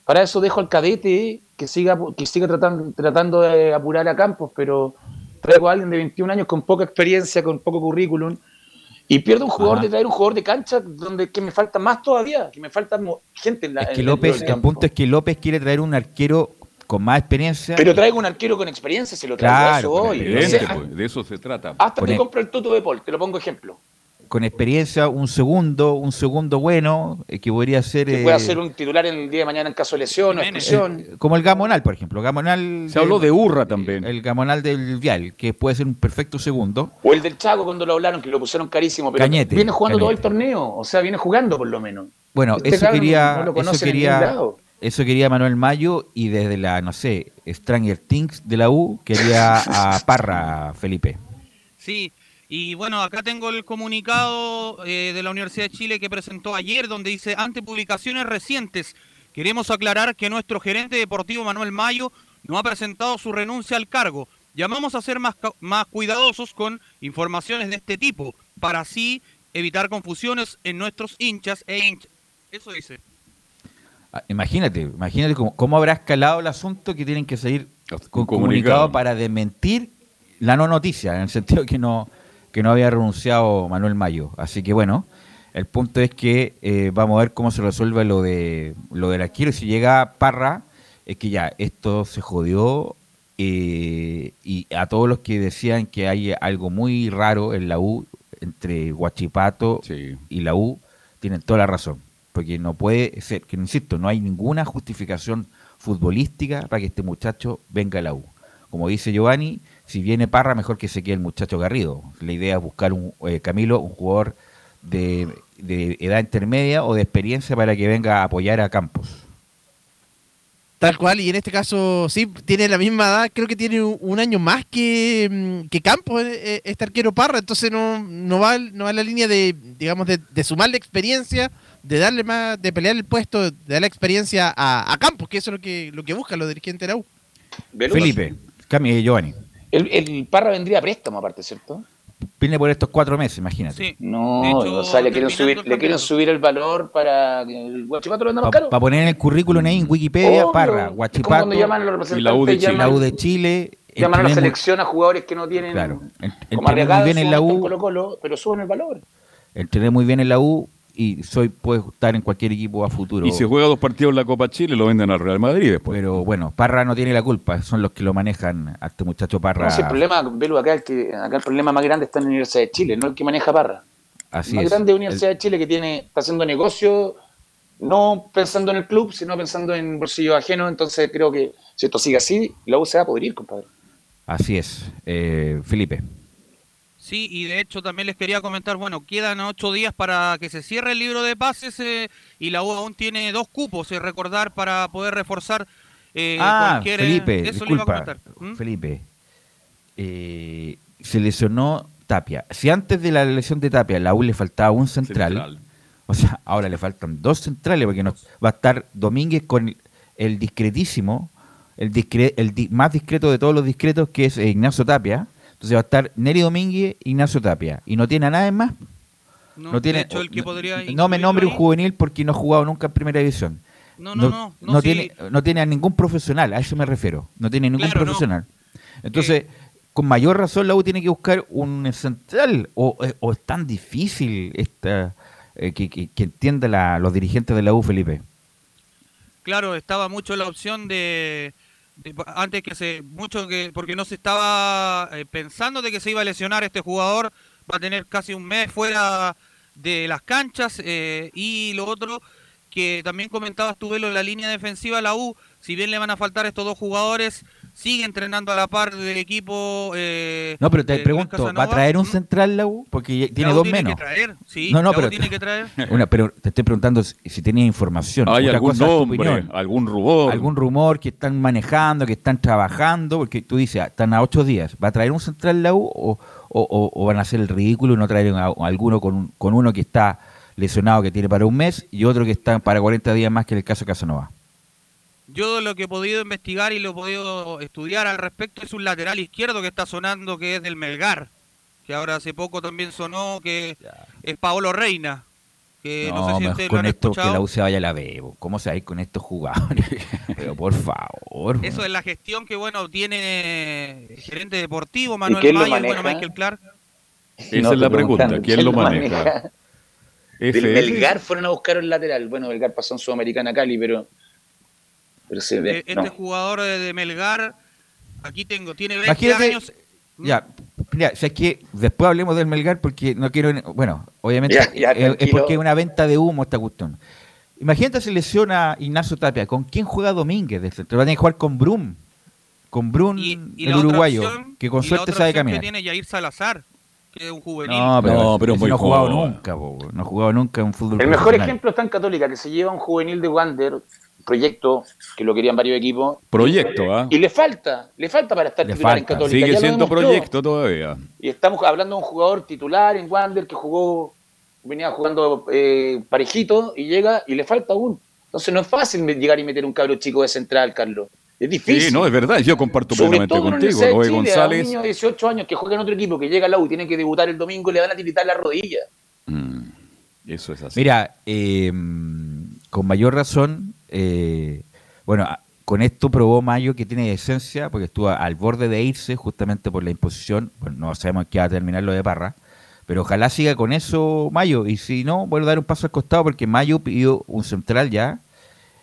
H: para eso dejo al cadete que siga, que siga tratando, tratando de apurar a Campos, pero traigo a alguien de 21 años con poca experiencia, con poco currículum. Y pierdo un jugador de traer un jugador de cancha donde que me falta más todavía, que me falta gente en la.
I: Es que López, el punto es que López quiere traer un arquero con más experiencia.
H: Pero traigo un arquero con experiencia, se lo traigo eso hoy.
B: Pues, de eso se trata.
H: Hasta que compro el Toto de Paul, te lo pongo ejemplo.
I: Con experiencia, un segundo, un segundo bueno, eh, que podría ser.
H: Que pueda eh, ser un titular en el día de mañana en caso de lesión o exclusión.
I: Eh, como el Gamonal, por ejemplo. Gamonal.
B: Se habló de Urra también.
I: El Gamonal del Vial, que puede ser un perfecto segundo.
H: O el del Chaco cuando lo hablaron, que lo pusieron carísimo. Pero viene jugando todo el torneo, o sea, viene jugando por lo menos.
I: Bueno, este eso quería, eso quería, eso quería Manuel Mayo y desde la, no sé, Stranger Things de la U quería a Parra, Felipe.
D: Sí, y bueno, acá tengo el comunicado eh, de la Universidad de Chile que presentó ayer, donde dice, ante publicaciones recientes, queremos aclarar que nuestro gerente deportivo Manuel Mayo no ha presentado su renuncia al cargo. Llamamos a ser más, más cuidadosos con informaciones de este tipo, para así evitar confusiones en nuestros hinchas e hinchas. Eso dice.
I: Ah, imagínate, imagínate cómo, habrá escalado el asunto que tienen que seguir con comunicado. para desmentir la no noticia, en el sentido que no, que no había renunciado Manuel Mayo. Así que bueno, el punto es que eh, vamos a ver cómo se resuelve lo de lo del arquero. Si llega Parra, es que ya esto se jodió. Eh, y a todos los que decían que hay algo muy raro en la U, entre Guachipato y la U, tienen toda la razón porque no puede ser, que insisto, no hay ninguna justificación futbolística para que este muchacho venga a la U. Como dice Giovanni, si viene Parra, mejor que se quede el muchacho Garrido. La idea es buscar un eh, Camilo, un jugador de, edad intermedia o de experiencia para que venga a apoyar a Campos.
G: Tal cual, y en este caso sí, tiene la misma edad, creo que tiene un, año más que, mm, que Campos, eh, eh, este arquero Parra, entonces no, no, va, no va en la línea de, digamos, de, de sumarle experiencia, de darle más, de pelear el puesto, de darle experiencia a, a Campos, que eso es lo que, lo que buscan los dirigentes de la U.
I: Felipe, Cami, Giovanni.
H: El, el Parra vendría a préstamo aparte, ¿cierto?
I: Viene por estos cuatro meses, imagínate.
D: Sí.
H: No,
D: hecho,
H: o sea, le quieren, subir,
D: el
H: le quieren subir el valor para que el Guachipato lo venda más
I: Para
H: caro.
I: poner en el currículum ahí en Wikipedia,
H: Obvio.
I: Parra, Guachipato,
H: cuando llaman a los
B: y la U de Chile.
I: la
H: llaman,
I: U de Chile.
H: llaman a la selección a jugadores que no tienen
I: Claro, en-
H: como
I: entrené muy
H: arriesgados
I: bien en la U,
H: Colo -Colo, pero suben el valor.
I: entrené muy bien en la U y soy puedo estar en cualquier equipo a futuro.
B: Y si juega dos partidos en la Copa Chile, lo venden al Real Madrid después.
I: Pero bueno, Parra no tiene la culpa, son los que lo manejan a este muchacho Parra.
H: No, si el problema, Belu, acá, el que, acá el problema más grande está en la Universidad de Chile, no el que maneja Parra.
I: Así
H: el más
I: es.
H: grande Universidad de Chile que tiene, está haciendo negocio, no pensando en el club, sino pensando en bolsillo ajeno. Entonces creo que si esto sigue así, la U se va a poder ir, compadre.
I: Así es. Eh, Felipe.
D: Sí, y de hecho también les quería comentar, bueno, quedan ocho días para que se cierre el libro de pases eh, y la U aún tiene dos cupos, eh, recordar, para poder reforzar eh,
I: ah,
D: cualquier... eh,
I: Felipe,
D: eso le iba a
I: disculpa.
D: comentar. ¿Mm?
I: Felipe. Eh, se lesionó Tapia. Si antes de la lesión de Tapia la U le faltaba un central,
B: Central.
I: o sea, ahora le faltan dos centrales porque no, va a estar Domínguez con el discretísimo, el, discre- el di- más discreto de todos los discretos que es Ignacio Tapia. Entonces va a estar Neri Domínguez, Ignacio Tapia. Y no tiene a nadie más.
D: No,
I: No tiene,
D: de hecho, el que podría
I: no me nombre un juvenil porque no ha jugado nunca en primera división.
D: No, no, no, no, sí.
I: tiene, no tiene a ningún profesional, a eso me refiero. No tiene ningún
D: Claro,
I: profesional. Entonces, con mayor razón la U tiene que buscar un central. O, eh, o es tan difícil esta, eh, que, que, que entienda los dirigentes de la U, Felipe.
D: Claro, estaba mucho la opción de- antes que se mucho que porque no se estaba eh, pensando de que se iba a lesionar este jugador, va a tener casi un mes fuera de las canchas eh, y lo otro que también comentabas tú Velo, en la línea defensiva la U, si bien le van a faltar estos dos jugadores, sigue entrenando a la par del equipo. eh,
I: No, pero te pregunto, ¿va a traer un
D: ¿Mm?
I: central la U? Porque ya tiene
D: La U
I: dos
D: tiene
I: menos.
D: que traer, sí,
I: no, no,
D: la U
I: pero,
D: tiene que traer.
I: Una, pero te estoy preguntando si, si tenía información.
B: ¿Hay algún
I: cosa
B: nombre,
I: opinión.
B: algún rumor?
I: algún rumor que están manejando, que están trabajando, porque tú dices, ah, están a ocho días, ¿va a traer un central la U o, o- o- o van a hacer el ridículo y no traer a, a alguno con, un- con uno que está lesionado que tiene para un mes y otro que está para 40 días más que en el caso de Casanova?
D: Yo lo que he podido investigar y lo he podido estudiar al respecto es un lateral izquierdo que está sonando que es del Melgar, que ahora hace poco también sonó que es Paolo Reina, que no, sé si
I: mejor
D: ustedes lo
I: con
D: han
I: esto que la
D: escuchado.
I: U se vaya a la B. ¿cómo se va a ir con estos jugadores? Pero por favor.
D: Eso es la gestión que bueno tiene el gerente deportivo
H: ¿Y
D: Manuel Mayo y bueno
H: maneja?
D: Michael Clark.
B: Esa
H: No,
B: es la pregunta. ¿Quién, lo maneja?
H: Del
B: FL.
H: Belgar fueron a buscar el lateral. Bueno, Belgar pasó en Sudamericana Cali, pero. Pero se ve.
D: Eh, Este
H: no.
D: jugador de, Melgar, aquí tengo, tiene 20
I: Imagínate,
D: años.
I: Ya, mira, o sea, es que después hablemos del Melgar porque no quiero, bueno, obviamente
H: Ya, ya,
I: es- es,
H: tranquilo.
I: porque es una venta de humo esta cuestión. Imagínate si lesiona Ignacio Tapia, ¿con quién juega Domínguez? del centro? Va a tener que jugar con Brum, con Brum,
D: Y, y
I: el uruguayo,
D: opción-
I: que con
D: y la
I: suerte
D: otra
I: sabe caminar.
D: que tiene Yair Salazar, que es un juvenil.
I: No, pero,
B: No, pero muy
I: no ha jugado nunca, po, no ha jugado nunca en fútbol
H: El mejor ejemplo está en Católica, que se lleva un juvenil de Wander, proyecto que lo querían varios equipos.
B: Proyecto, ¿ah?
H: Y le falta, le falta para estar
I: Le
H: titular en. Católica.
B: Sigue siendo proyecto todavía.
H: Y estamos hablando de un jugador titular en Wander que jugó, venía jugando eh, parejito y llega y le falta aún. Entonces no es fácil llegar y meter un cabro chico de central, Carlos. Es difícil.
B: Sí, no, es verdad. Yo comparto
H: Sobre
B: plenamente contigo. Noé
H: Chile, a un
B: González.
H: niño de 18 años que juega en otro equipo, que llega al U, tiene que debutar el domingo y le van a tiritar la rodilla.
B: Mm, eso es así.
I: Mira, eh, con mayor razón, eh, bueno, a- con esto probó Mayo que tiene esencia, porque estuvo al borde de irse justamente por la imposición. Bueno, no sabemos qué va a terminar lo de Parra, pero ojalá siga con eso Mayo. Y si no, bueno, dar un paso al costado, porque Mayo pidió un central ya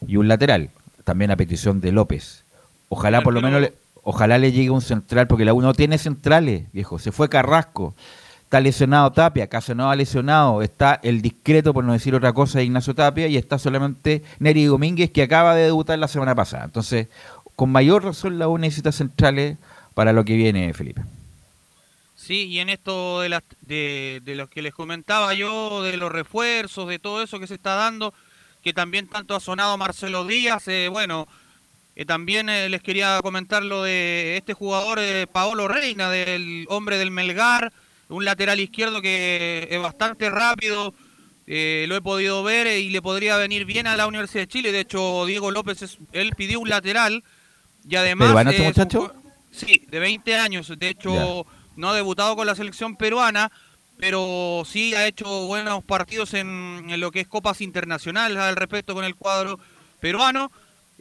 I: y un lateral, también a petición de López. Ojalá por lo menos le, ojalá le llegue un central, porque la U no tiene centrales, viejo. Se fue Carrasco. Está lesionado Tapia, Casanova lesionado, está el discreto, por no decir otra cosa, Ignacio Tapia, y está solamente Neri Domínguez, que acaba de debutar la semana pasada. Entonces, con mayor razón la U necesita centrales para lo que viene, Felipe.
D: Sí, y en esto de, las de, de lo que les comentaba yo, de los refuerzos, de todo eso que se está dando, que también tanto ha sonado Marcelo Díaz, eh, bueno, Eh, también eh, les quería comentar lo de este jugador, eh, Paolo Reina, del hombre del Melgar, un lateral izquierdo que es bastante rápido, lo he podido ver y le podría venir bien a la Universidad de Chile. De hecho, Diego López, él pidió un lateral y además...
I: ¿Peruano este muchacho?
D: sí, de 20 años. De hecho, no ha debutado con la selección peruana, pero sí ha hecho buenos partidos en, en lo que es copas internacionales al respecto con el cuadro peruano.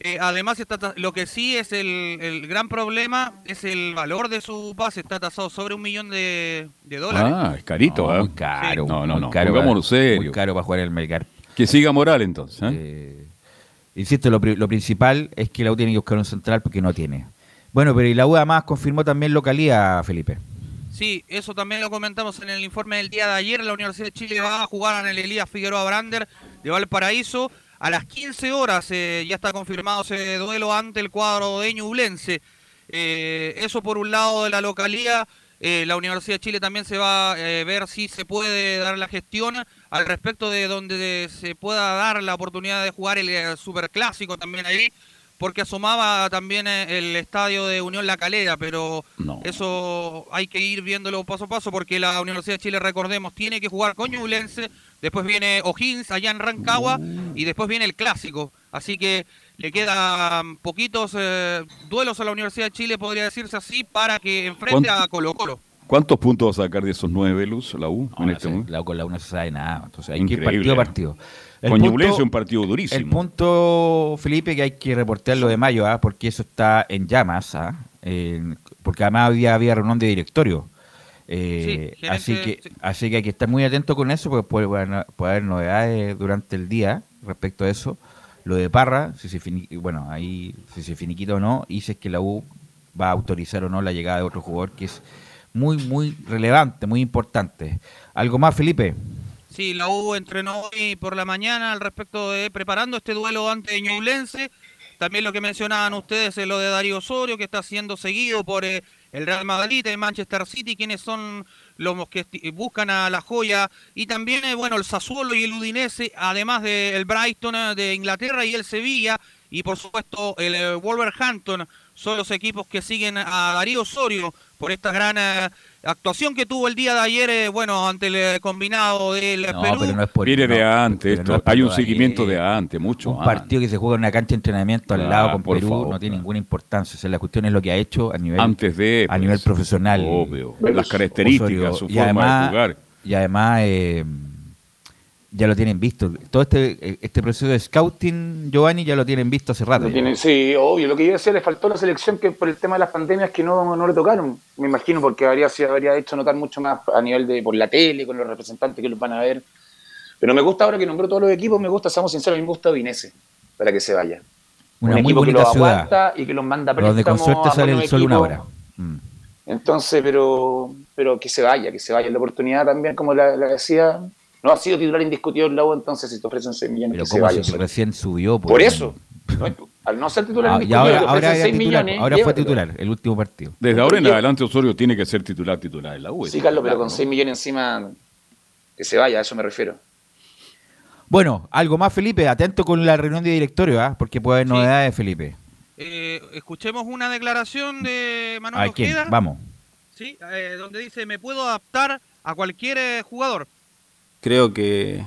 D: Eh, además, está lo que sí es el, gran problema es el valor de su pase. Está tasado sobre un millón de, dólares.
B: Ah, es carito,
I: ¿eh? Muy caro.
B: No, no, no.
I: Caro para, serio. Muy caro para jugar el Melgar.
B: Que siga Moral entonces. ¿eh?
I: eh insisto, lo, lo, principal es que la U tiene que buscar un central porque no tiene. Bueno, pero y la U además confirmó también localía, Felipe.
D: Sí, eso también lo comentamos en el informe del día de ayer. La Universidad de Chile va a jugar en el Elías Figueroa Brander de Valparaíso. A las 15 horas eh, ya está confirmado ese duelo ante el cuadro de Ñublense. Eh, eso por un lado de la localía. Eh, la Universidad de Chile también se va a ver si se puede dar la gestión al respecto de donde se pueda dar la oportunidad de jugar el superclásico también ahí porque asomaba también el estadio de Unión La Calera, pero eso hay que ir viéndolo paso a paso porque la Universidad de Chile, recordemos, tiene que jugar con Ñublense después viene O'Higgins allá en Rancagua y después viene el clásico. Así que le quedan poquitos eh, duelos a la Universidad de Chile, podría decirse así, para que enfrente a Colo Colo.
B: ¿Cuántos puntos va a sacar de esos nueve, Luz, la U?
I: en este la U con la U no se sabe nada. Entonces hay que ir partido a partido.
B: El con Ñublense un partido durísimo.
I: El punto, Felipe, que hay que reportar lo de mayo, ¿ah? porque eso está en llamas, ¿ah? porque además había, había reunión de directorio. Eh, así que así que hay que estar muy atento con eso porque puede, haber novedades durante el día respecto a eso. Lo de Parra, si se bueno, ahí si se finiquita o no, y si es que la U va a autorizar o no la llegada de otro jugador que es muy muy relevante, muy importante. ¿Algo más, Felipe?
D: Sí, la U entrenó hoy por la mañana al respecto de preparando este duelo ante Ñublense. También lo que mencionaban ustedes es lo de Darío Osorio, que está siendo seguido por eh, el Real Madrid, el Manchester City, quienes son los que buscan a la joya, y también, eh, bueno, el Sassuolo y el Udinese, además del Brighton eh, de Inglaterra y el Sevilla, y por supuesto el eh, Wolverhampton, son los equipos que siguen a Darío Osorio por esta gran actuación que tuvo el día de ayer, eh, bueno, ante el eh, combinado del
B: no,
D: Perú.
B: Pero no es por, Viene de antes, hay un seguimiento de antes, mucho
I: Un partido que se juega en una cancha de entrenamiento al lado con Perú no tiene ninguna importancia. O sea, la cuestión es lo que ha hecho a nivel,
B: antes de,
I: a nivel pues, profesional.
B: Obvio. Las características, su forma de jugar.
I: Y además... Eh, ya lo tienen visto. Todo este, este proceso de scouting, Giovanni, ya lo tienen visto hace rato.
H: sí, obvio. Lo que yo decía, le faltó la selección que por el tema de las pandemias que no, no le tocaron. Me imagino porque habría, se habría hecho notar mucho más a nivel de por la tele, con los representantes que los van a ver. Pero me gusta ahora que nombró todos los equipos, me gusta, seamos sinceros, me gusta Vinese, para que se vaya.
I: Una Un muy equipo que los
H: ciudad. y que los manda
I: a Donde con suerte sale el sol una hora. Mm.
H: Entonces, pero, pero que se vaya, que se vaya. La oportunidad también, como la decía, no ha sido titular indiscutido en la U, entonces si te ofrecen 6 millones,
I: Pero ¿cómo se recién subió?
H: Por, por eso. al no ser titular ah, indiscutido,
I: ahora, ahora, 6 millones, ahora fue titular, el último partido.
B: Desde ahora en adelante Osorio tiene que ser titular, titular en la U.
H: Sí, Carlos, pero con 6 millones encima, que se vaya, a eso me refiero.
I: Bueno, algo más, Felipe. Atento con la reunión de directorio, ¿ah? porque puede haber novedades, Felipe.
D: Eh, escuchemos una declaración de Manuel Ojeda.
I: Vamos.
D: Sí, eh, donde dice, me puedo adaptar a cualquier eh, jugador
M: creo que,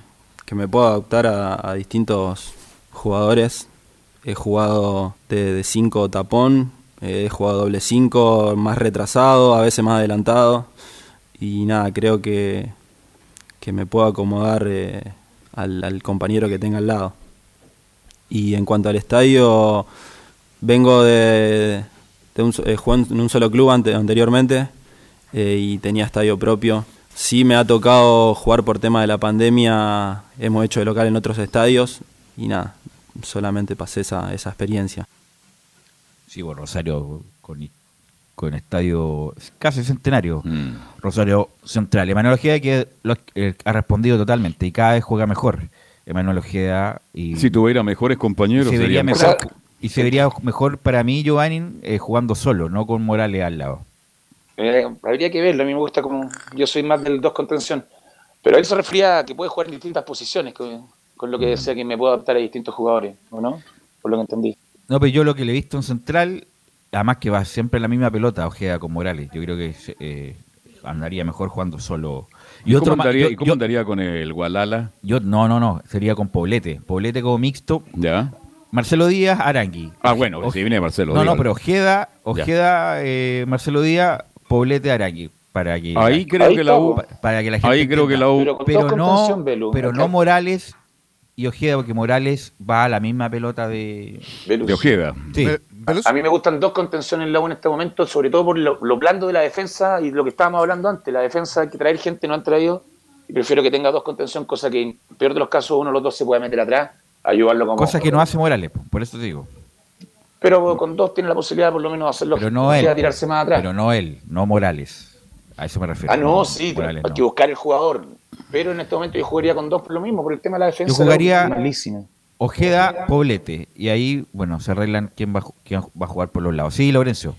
M: me puedo adaptar a, distintos jugadores. He jugado de 5 tapón, he jugado doble 5, más retrasado, a veces más adelantado. Y nada, creo que, que me puedo acomodar eh, al, compañero que tenga al lado. Y en cuanto al estadio, vengo de, de un, eh, en un solo club anteriormente eh, y tenía estadio propio Sí me ha tocado jugar por tema de la pandemia, hemos hecho de local en otros estadios y nada, solamente pasé esa, esa experiencia.
I: Sí, bueno, Rosario con, con estadio casi centenario. Mm. Rosario Central. Emanuel Ojeda que eh, ha respondido totalmente y cada vez juega mejor. Emanuel Ojeda. Y,
B: si tuviera mejores compañeros,
I: se vería mejor. Y se vería mejor para mí, Giovanni, eh, jugando solo, no con Morales al lado.
H: Eh, habría que verlo, a mí me gusta como. Yo soy más del dos contención. Pero él se refería a que puede jugar en distintas posiciones, con, lo que decía que me puedo adaptar a distintos jugadores, ¿o no? Por lo que entendí.
I: No, pero yo lo que le he visto en Central, además que va siempre la misma pelota, Ojeda con Morales. Yo creo que eh, andaría mejor jugando solo.
B: ¿Y, cómo, andaría, ¿y cómo andaría con el Gualala?
I: Yo, no, no, no, sería con Poblete. Poblete como mixto.
B: Ya.
I: Marcelo Díaz, Arangui.
B: Ah, bueno, si viene Marcelo
I: No,
B: Díaz.
I: no, pero Ojeda, Ojeda eh, Marcelo Díaz, Poblete, Arangui. Para que
B: ahí creo que la U.
I: Para que la gente
B: ahí creo que la U.
H: Pero,
I: pero no, pero no Morales y Ojeda, porque Morales va a la misma pelota de,
B: Ojeda.
I: Sí.
F: Velus.
H: A mí me gustan dos contenciones en la U en este momento, sobre todo por lo, lo blando de la defensa y lo que estábamos hablando antes. La defensa hay que traer gente, no han traído. Y prefiero que tenga dos contención, cosa que en peor de los casos uno de los dos se puede meter atrás, ayudarlo como.
I: Cosa que no hace Morales, po, por eso te digo.
H: Pero con dos tiene la posibilidad por lo menos de hacerlo.
I: Pero no él.
H: tirarse más atrás.
I: Pero no él, no Morales. A eso me refiero.
H: ah, no, sí,
I: Morales
H: hay
I: no.
H: que buscar el jugador. Pero en este momento yo jugaría con dos por lo mismo, por el tema de la defensa.
I: Yo jugaría-
H: malísima.
I: Ojeda, Poblete. Y ahí, bueno, se arreglan quién va, quién va a jugar por los lados. Sí, Lorenzo.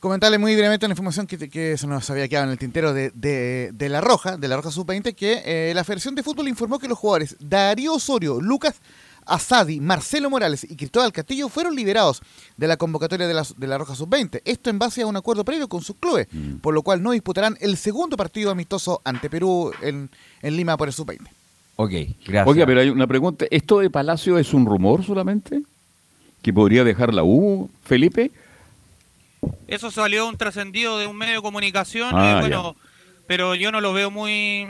F: Comentarle muy brevemente una información que, que se nos había quedado en el tintero de, de- de La Roja, de La Roja Sub-20, que eh, la Federación de Fútbol informó que los jugadores Darío Osorio, Lucas Asadi, Marcelo Morales y Cristóbal Castillo fueron liberados de la convocatoria de la, de la Roja Sub-20. Esto en base a un acuerdo previo con sus clubes, por lo cual no disputarán el segundo partido amistoso ante Perú en, en Lima por el Sub-20.
I: Ok, gracias.
B: Oiga, pero hay una pregunta. ¿Esto de Palacio es un rumor solamente? ¿Que podría dejar la U, Felipe?
D: Eso salió un trascendido de un medio de comunicación,
B: Ah,
D: bueno, pero yo no lo veo muy...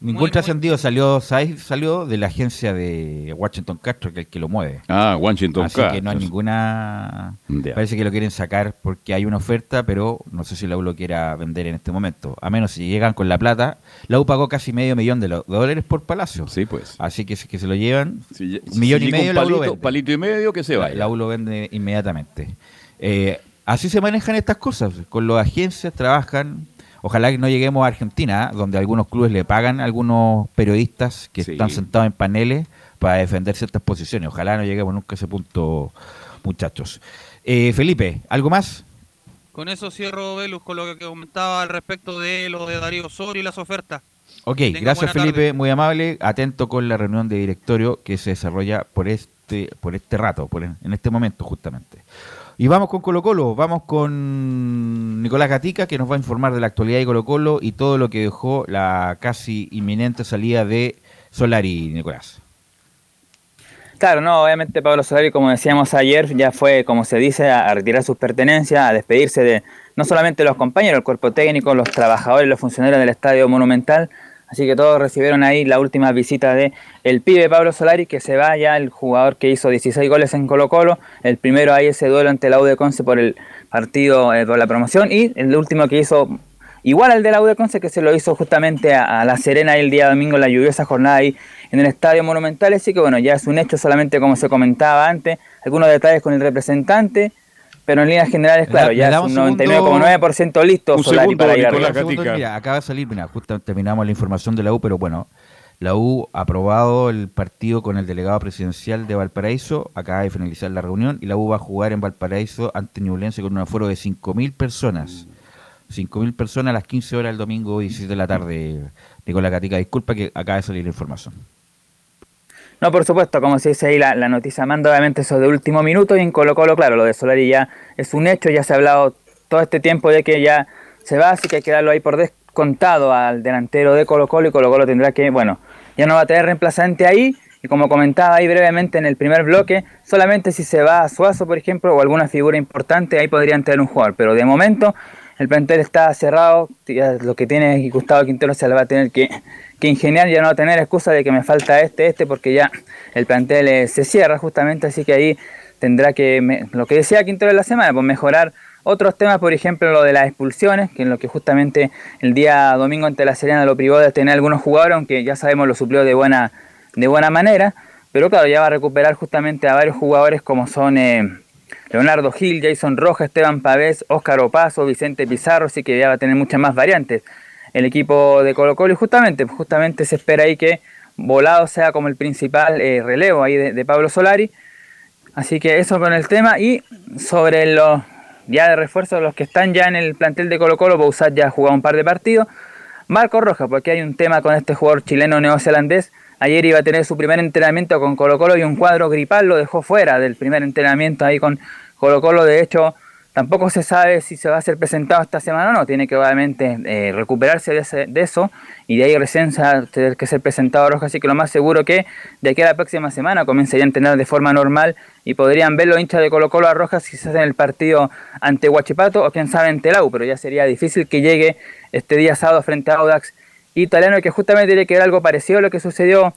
I: Ningún
D: muy-
I: trascendido salió, ¿sabes? salió de la agencia de Washington Castro, que es el que lo mueve.
B: Ah, Washington
I: Así
B: Castro.
I: que no hay ninguna... Parece que lo quieren sacar porque hay una oferta, pero no sé si la U lo quiera vender en este momento. A menos si llegan con la plata. La U pagó casi medio millón de, dólares por Palacio.
B: Sí, pues.
I: Así que si que se lo llevan,
B: Si-
I: un millón
B: si
I: y medio
B: un
I: la U lo
B: palito,
I: vende.
B: palito y medio que se vaya.
I: La U lo vende inmediatamente. Eh, así se manejan estas cosas. Con las agencias trabajan. Ojalá que no lleguemos a Argentina, donde algunos clubes le pagan a algunos periodistas que
B: Sí.
I: están sentados en paneles para defender ciertas posiciones. Ojalá no lleguemos nunca a ese punto, muchachos. Eh, Felipe, ¿algo más?
D: Con eso cierro, Velus, con lo que comentaba al respecto de lo de Darío Osorio y las ofertas.
I: Ok,
D: Tenga
I: gracias Felipe,
D: tarde.
I: muy amable. Atento con la reunión de directorio que se desarrolla por este, por este rato, por en, en este momento justamente. Y vamos con Colo Colo, vamos con Nicolás Gatica que nos va a informar de la actualidad de Colo Colo y todo lo que dejó la casi inminente salida de Solari, Nicolás.
C: Claro, no, obviamente Pablo Solari, como decíamos ayer, ya fue, como se dice, a, retirar sus pertenencias, a despedirse de no solamente los compañeros, el cuerpo técnico, los trabajadores, los funcionarios del Estadio Monumental, así que todos recibieron ahí la última visita de el pibe Pablo Solari, que se va ya, el jugador que hizo 16 goles en Colo Colo, el primero ahí ese duelo ante la U Conce por el partido, eh, por la promoción, y el último que hizo igual al de la U de Conce, que se lo hizo justamente a, a La Serena el día domingo, en la lluviosa jornada ahí en el Estadio Monumental, así que bueno, ya es un hecho solamente como se comentaba antes, algunos detalles con el representante, pero en líneas generales, claro, ya es
I: un
C: un
I: segundo-
C: 99,9% listo
B: Un
C: Solari
B: segundo,
C: para ir arriba.
I: Mira, acaba de salir, mira, justo terminamos la información de la U, pero bueno, la U ha aprobado el partido con el delegado presidencial de Valparaíso, acaba de finalizar la reunión, y la U va a jugar en Valparaíso ante Ñublense con un aforo de 5.000 personas. 5.000 personas a las 15 horas del domingo 17 de la tarde. Nicolás Gatica, disculpa que acaba de salir la información.
C: No, por supuesto, como se dice ahí, la, la noticia manda obviamente eso de último minuto y en Colo Colo, claro, lo de Solari ya es un hecho, ya se ha hablado todo este tiempo de que ya se va, así que hay que darlo ahí por descontado al delantero de Colo Colo y Colo Colo tendrá que, bueno, ya no va a tener reemplazante ahí. Y como comentaba ahí brevemente en el primer bloque, solamente si se va a Suazo, por ejemplo, o alguna figura importante, ahí podrían tener un jugador, pero de momento el plantel está cerrado, lo que tiene Gustavo Quintero se le va a tener que, que ingeniar, ya no va a tener excusa de que me falta este, este, porque ya el plantel eh, se cierra justamente, así que ahí tendrá que, lo que decía Quintero en la semana, pues mejorar otros temas, por ejemplo lo de las expulsiones, que es lo que justamente el día domingo ante la Serena lo privó de tener algunos jugadores, aunque ya sabemos lo suplió de buena, de buena manera, pero claro, ya va a recuperar justamente a varios jugadores como son... eh, Leonardo Gil, Jason Rojas, Esteban Pavés, Óscar Opaso, Vicente Pizarro, así que ya va a tener muchas más variantes el equipo de Colo Colo y justamente, justamente se espera ahí que Volado sea como el principal eh, relevo ahí de, de Pablo Solari. Así que eso con el tema y sobre los ya de refuerzo, los que están ya en el plantel de Colo Colo, Bouzat ya ha jugado un par de partidos. Marco Rojas, porque hay un tema con este jugador chileno neozelandés, ayer iba a tener su primer entrenamiento con Colo Colo y un cuadro gripal lo dejó fuera del primer entrenamiento ahí con Colo Colo. De hecho, tampoco se sabe si se va a ser presentado esta semana o no. Tiene que obviamente eh, recuperarse de, eso y de ahí recién se va a tener que ser presentado a Roja. Así que lo más seguro que de aquí a la próxima semana comenzaría a entrenar de forma normal y podrían ver los hinchas de Colo Colo a Rojas si se hacen el partido ante Huachipato o quién sabe en Telau. Pero ya sería difícil que llegue este día sábado frente a Audax italiano que justamente tiene que ver algo parecido a lo que sucedió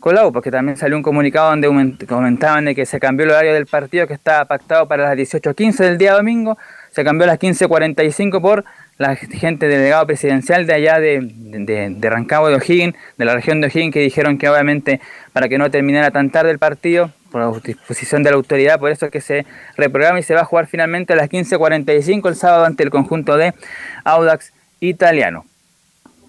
C: con la U, porque también salió un comunicado donde comentaban de que se cambió el horario del partido que estaba pactado para las 18.15 del día domingo, se cambió a las 15.45 por la gente delegado presidencial de allá de, de, de, Rancagua de O'Higgins, de la región de O'Higgins, que dijeron que obviamente para que no terminara tan tarde el partido, por la disposición de la autoridad, por eso es que se reprograma y se va a jugar finalmente a las 15.45 el sábado ante el conjunto de Audax italiano.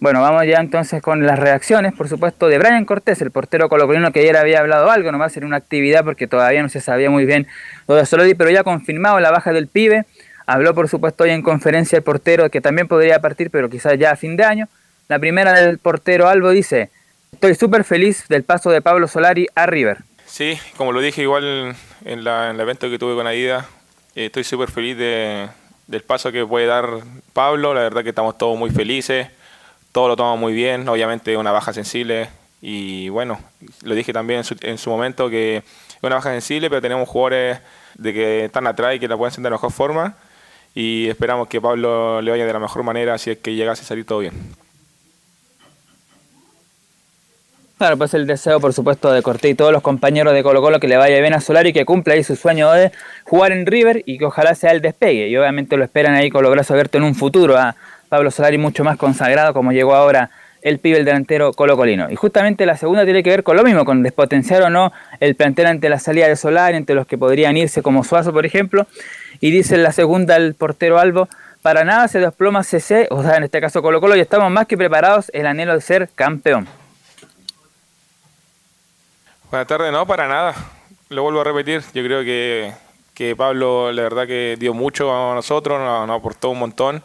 C: Bueno, vamos ya entonces con las reacciones, por supuesto, de Brian Cortés, el portero colocolino que ayer había hablado algo, nomás en una actividad porque todavía no se sabía muy bien lo de Solodi, pero ya confirmado la baja del pibe. Habló, por supuesto, hoy en conferencia el portero que también podría partir, pero quizás ya a fin de año. La primera del portero Albo dice, estoy súper feliz del paso de Pablo Solari a River.
N: Sí, como lo dije igual en, el evento que tuve con Aida, eh, estoy súper feliz de, del paso que puede dar Pablo, la verdad que estamos todos muy felices todo lo toma muy bien, obviamente una baja sensible y bueno, lo dije también en su, momento que es una baja sensible, pero tenemos jugadores de que están atrás y que la pueden hacer de mejor forma y esperamos que Pablo le vaya de la mejor manera si es que llegase a salir todo bien.
C: Claro, pues el deseo, por supuesto, de Cortés y todos los compañeros de Colo Colo que le vaya bien a Solari y que cumpla ahí su sueño de jugar en River y que ojalá sea el despegue. Y obviamente lo esperan ahí con los brazos abiertos en un futuro a, Pablo Solari mucho más consagrado como llegó ahora el pibe, el delantero colocolino. Y justamente la segunda tiene que ver con lo mismo, con despotenciar o no el plantel ante la salida de Solari, entre los que podrían irse como Suazo, por ejemplo. Y dice la segunda el portero Albo, para nada se desploma CC, o sea, en este caso Colo Colo, y estamos más que preparados el anhelo de ser campeón.
N: Buenas tardes, no, para nada. Lo vuelvo a repetir, yo creo que, que Pablo la verdad que dio mucho a nosotros, nos aportó un montón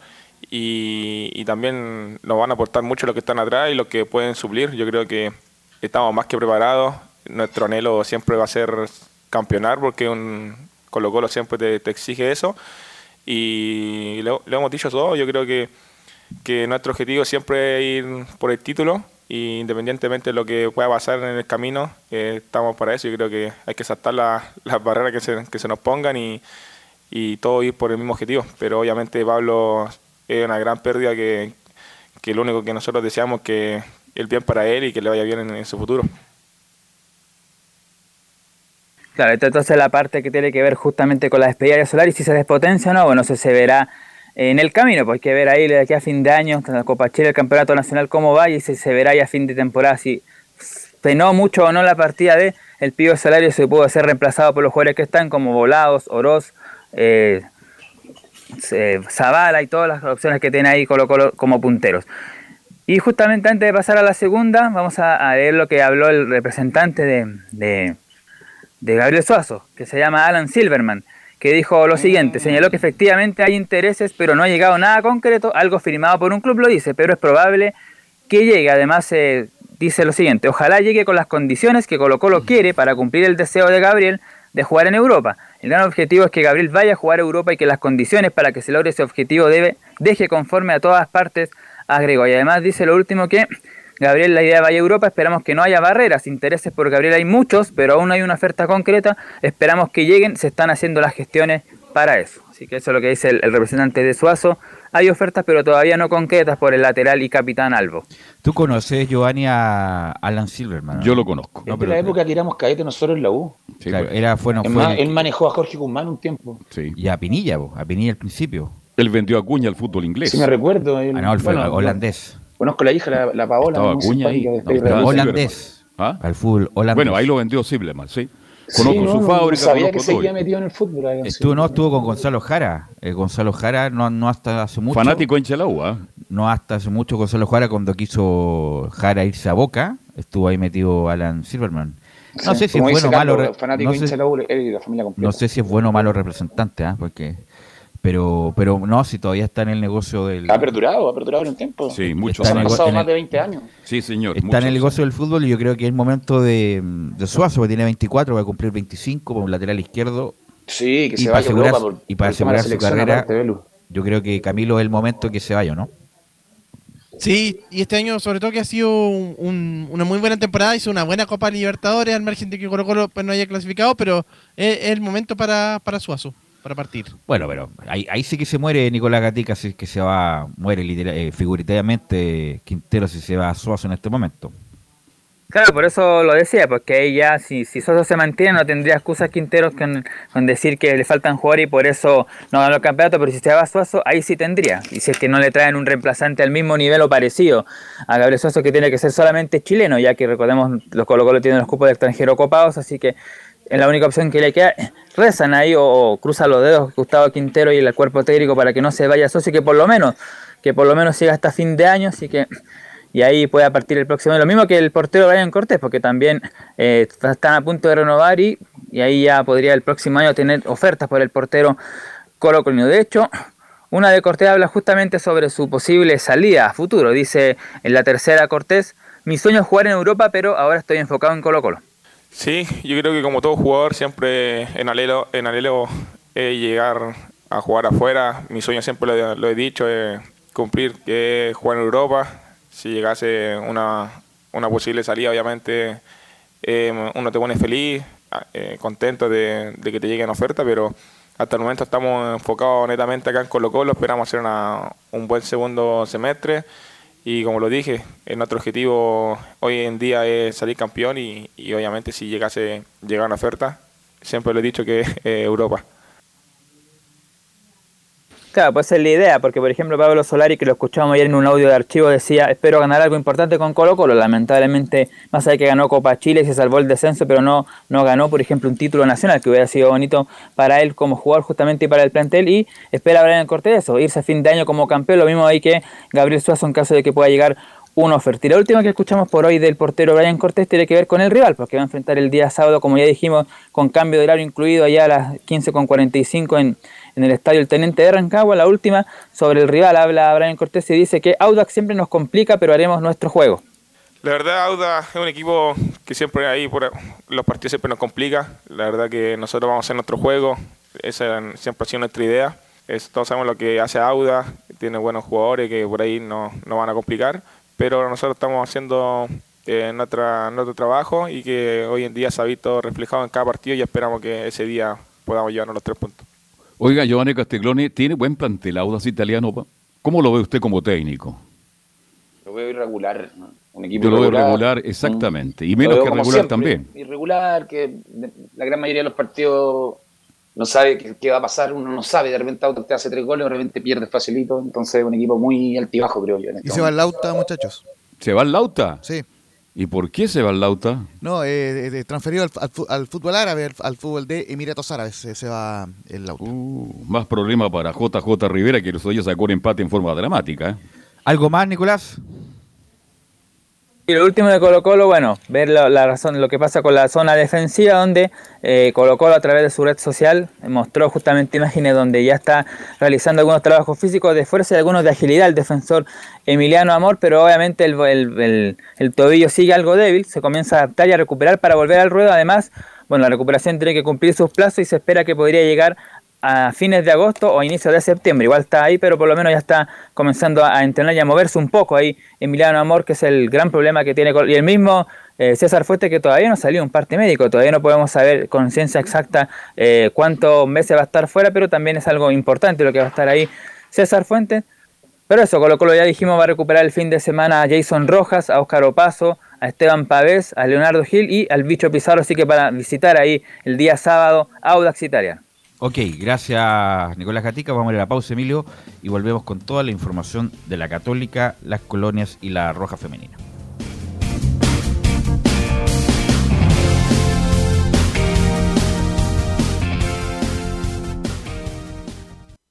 N: y, también nos van a aportar mucho los que están atrás y los que pueden suplir. Yo creo que estamos más que preparados. Nuestro anhelo siempre va a ser campeonar porque un Colo Colo siempre te, exige eso. Y le, hemos dicho todo. Yo creo que, que nuestro objetivo siempre es ir por el título. Y independientemente de lo que pueda pasar en el camino, eh, estamos para eso. Yo creo que hay que saltar las barreras que se, que se nos pongan y, y todo ir por el mismo objetivo. Pero obviamente Pablo es una gran pérdida que, que lo único que nosotros deseamos que el bien para él y que le vaya bien en, su futuro.
C: Claro, entonces la parte que tiene que ver justamente con la despedida de Solari, si se despotencia o no, bueno, se verá en el camino, pues hay que ver ahí de aquí a fin de año, la Copa Chile, el Campeonato Nacional, cómo va y se, se verá ya a fin de temporada si penó mucho o no la partida de el pibe Solari se pudo ser reemplazado por los jugadores que están como Volados, Oroz, eh, Zavala y todas las opciones que tiene ahí Colo Colo como punteros. Y justamente antes de pasar a la segunda, vamos a, leer lo que habló el representante de, de, Gabriel Suazo, que se llama Alan Silverman, que dijo lo siguiente, señaló que efectivamente hay intereses, pero no ha llegado nada concreto, algo firmado por un club lo dice, pero es probable que llegue. Además, eh, dice lo siguiente, ojalá llegue con las condiciones que Colo Colo quiere para cumplir el deseo de Gabriel de jugar en Europa. El gran objetivo es que Gabriel vaya a jugar a Europa y que las condiciones para que se logre ese objetivo debe, deje conforme a todas partes, agregó. Y además dice lo último que Gabriel la idea de vaya a Europa, esperamos que no haya barreras, intereses por Gabriel hay muchos, pero aún no hay una oferta concreta, esperamos que lleguen, se están haciendo las gestiones para eso. Así que eso es lo que dice el, representante de Suazo. Hay ofertas, pero todavía no concretas por el lateral y capitán Albo.
I: ¿Tú conoces, Giovanni, a Alan Silverman?
B: Yo lo conozco.
H: No, la época que éramos cadetes nosotros en la U.
I: claro, era, fue,
H: él manejó a Jorge Guzmán un tiempo.
I: Sí. Y a Pinilla, a Pinilla al principio.
B: Él vendió a Cuña al fútbol inglés.
H: Sí, me recuerdo.
I: ah, no, él fue holandés.
H: Conozco la hija, la, Paola.
B: Estaba Cuña ahí.
I: holandés. ¿Ah? Al fútbol holandés.
B: Bueno, ahí lo vendió Silverman, sí. Conozco su fábrica.
H: sabía que seguía metido en el fútbol.
I: Estuvo, no, estuvo con Gonzalo Jara. Eh, Gonzalo Jara no, no hasta hace mucho.
B: Fanático en Chelagua.
I: No hasta hace mucho Gonzalo Jara cuando quiso Jara irse a Boca. Estuvo ahí metido Alan Silverman. No sé si es bueno o malo.
H: Fanático no sé,
I: la familia no sé si es bueno o malo representante, ¿ah? porque Pero, pero no, si todavía está en el negocio del.
H: Ha perdurado, ha perdurado en un tiempo.
B: Sí, mucho.
H: Han pasado más de 20 años.
B: Sí, señor.
I: Está en el negocio del fútbol y yo creo que es el momento de, de Suazo, que tiene 24, va a cumplir 25 como lateral izquierdo.
H: Sí, que
I: y
H: se
I: para
H: vaya a
I: asegurar,
H: Europa por-
I: Y para
H: por el
I: asegurar su carrera,
H: aparte,
I: yo creo que Camilo es el momento que se vaya, ¿no?
G: Sí, y este año sobre todo que ha sido un- un- una muy buena temporada, hizo una buena Copa Libertadores, al margen de que Colo Colo pues, no haya clasificado, pero es, es el momento para, para Suazo, para partir.
I: Bueno, pero ahí, ahí sí que se muere Nicolás Gatica, si es que se va, muere literal, eh, figurativamente Quintero si se va a Suazo en este momento.
C: Claro, por eso lo decía, porque ahí ya, si, si Soso se mantiene, no tendría excusas Quinteros con, con decir que le faltan jugadores y por eso no ganó el campeonato, pero si se va a Suazo, ahí sí tendría. Y si es que no le traen un reemplazante al mismo nivel o parecido a Gabriel Suazo, que tiene que ser solamente chileno, ya que recordemos, los Colo Colo tienen los cupos de extranjero copados, así que es la única opción que le queda. Rezan ahí o, o cruzan los dedos Gustavo Quintero y el cuerpo técnico para que no se vaya Socio, que por lo menos, que por lo menos siga hasta fin de año, así que y ahí pueda partir el próximo. Lo mismo que el portero Brian Cortés, porque también eh, están a punto de renovar y, y ahí ya podría el próximo año tener ofertas por el portero Colo Colo. De hecho, una de Cortés habla justamente sobre su posible salida a futuro. Dice en la tercera Cortés, mi sueño es jugar en Europa, pero ahora estoy enfocado en Colo Colo.
N: Sí, yo creo que como todo jugador siempre en alelo, en alelo llegar a jugar afuera. Mi sueño siempre lo, he dicho, es cumplir que es jugar en Europa. Si llegase una, una posible salida, obviamente eh, uno te pone feliz, eh, contento de, de que te lleguen ofertas, pero hasta el momento estamos enfocados netamente acá en Colo Colo, esperamos hacer una, un buen segundo semestre y como lo dije, nuestro objetivo hoy en día es salir campeón y, y obviamente si llegase llegar una oferta, siempre lo he dicho que eh, Europa.
C: Claro, pues es la idea, porque por ejemplo Pablo Solari, que lo escuchamos ayer en un audio de archivo, decía, espero ganar algo importante con Colo Colo. Lamentablemente, más allá que ganó Copa Chile se salvó el descenso, pero no, no ganó, por ejemplo, un título nacional, que hubiera sido bonito para él como jugador justamente y para el plantel. Y espera Brian Cortés eso, irse a fin de año como campeón, lo mismo ahí que Gabriel Suazo en caso de que pueda llegar una oferta. Y la última que escuchamos por hoy del portero Brian Cortés tiene que ver con el rival, porque va a enfrentar el día sábado, como ya dijimos, con cambio de horario incluido allá a las 15.45 en, en el estadio El Teniente de Rancagua. La última sobre el rival habla Brian Cortés y dice que Audax siempre nos complica, pero haremos nuestro juego.
N: La verdad, Auda es un equipo que siempre ahí por los partidos siempre nos complica. La verdad que nosotros vamos a hacer nuestro juego. Esa siempre ha sido nuestra idea. Todos sabemos lo que hace Auda. Tiene buenos jugadores que por ahí no, no van a complicar. Pero nosotros estamos haciendo eh, nuestro trabajo y que hoy en día se ha visto reflejado en cada partido y esperamos que ese día podamos llevarnos los tres puntos.
B: Oiga, Giovanni Castiglione, ¿tiene buen plantel Audax italiano? pa? ¿Cómo lo ve usted como técnico?
H: Lo veo irregular. ¿no? Un equipo
B: Yo lo veo
H: irregular.
B: regular, exactamente. Y menos que regular
H: siempre,
B: también.
H: Irregular, que la gran mayoría de los partidos no sabe qué, qué va a pasar, uno no sabe, de repente Auto te hace tres goles, de repente pierde facilito, entonces es un equipo muy altibajo, creo yo. en este
F: Y se va al
H: momento.
F: Lauta, muchachos.
B: ¿Se va al Lauta?
F: Sí.
B: ¿Y por qué se va al Lauta?
F: No, eh, eh, transferido al, al fútbol árabe, al, al fútbol de Emiratos Árabes, se, se va el Lauta.
B: Más problema para JJ Rivera que los hoy sacó un empate en forma dramática. ¿eh?
I: ¿Algo más, Nicolás?
C: Y lo último de Colo Colo, bueno, ver la, la razón, lo que pasa con la zona defensiva, donde eh, Colo Colo a través de su red social mostró justamente imágenes donde ya está realizando algunos trabajos físicos de fuerza y algunos de agilidad el defensor Emiliano Amor, pero obviamente el, tobillo sigue algo débil, se comienza a adaptar y a recuperar para volver al ruedo. Además, bueno, la recuperación tiene que cumplir sus plazos y se espera que podría llegar a fines de agosto o inicios de septiembre. Igual está ahí, pero por lo menos ya está comenzando a, a entrenar y a moverse un poco ahí Emiliano Amor, que es el gran problema que tiene. Y el mismo eh, César Fuente, que todavía no salió un parte médico, todavía no podemos saber con ciencia exacta eh, cuántos meses va a estar fuera, pero también es algo importante lo que va a estar ahí César Fuentes. Pero eso, Colo Colo ya dijimos va a recuperar el fin de semana a Jason Rojas, a Óscar Opaso, a Esteban Pavés, a Leonardo Gil y al Bicho Pizarro, así que para visitar ahí el día sábado Audax Italia.
I: Ok, gracias Nicolás Gatica. Vamos a ir a la pausa, Emilio, y volvemos con toda la información de la Católica, las colonias y la Roja Femenina.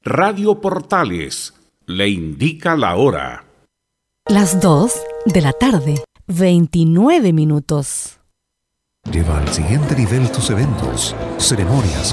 K: Radio Portales le indica la hora.
L: Las 2 de la tarde, 29 minutos.
O: Lleva al siguiente nivel tus eventos, ceremonias,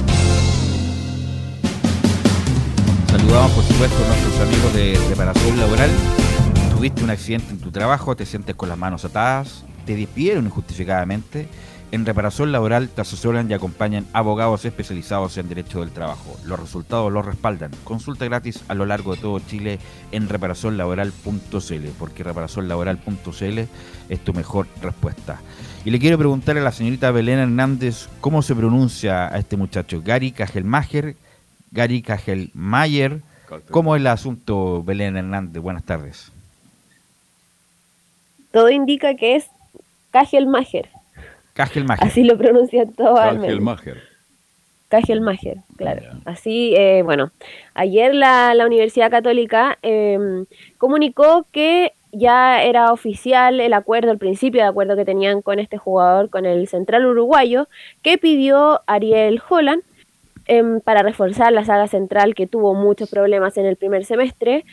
I: Saludamos por supuesto a nuestros amigos de reparación laboral. Tuviste un accidente en tu trabajo, te sientes con las manos atadas, te despidieron injustificadamente. En reparación laboral te asesoran y acompañan abogados especializados en derecho del trabajo. Los resultados los respaldan. Consulta gratis a lo largo de todo Chile en reparacionlaboral.cl, porque reparacionlaboral.cl es tu mejor respuesta. Y le quiero preguntar a la señorita Belén Hernández cómo se pronuncia a este muchacho. Gary Cajelmacher, Gary Cajelmayer. ¿Cómo es el asunto, Belén Hernández? Buenas tardes.
E: Todo indica que es Cajelmacher.
I: Cajelmacher.
E: Así lo pronuncian todos al menos.
B: Cajelmacher.
E: Cajelmacher, claro. Así, eh, bueno, ayer la, la Universidad Católica eh, comunicó que ya era oficial el acuerdo, el principio de acuerdo que tenían con este jugador, con el central uruguayo, que pidió Ariel Holland eh, para reforzar la saga central que tuvo muchos problemas en el primer semestre.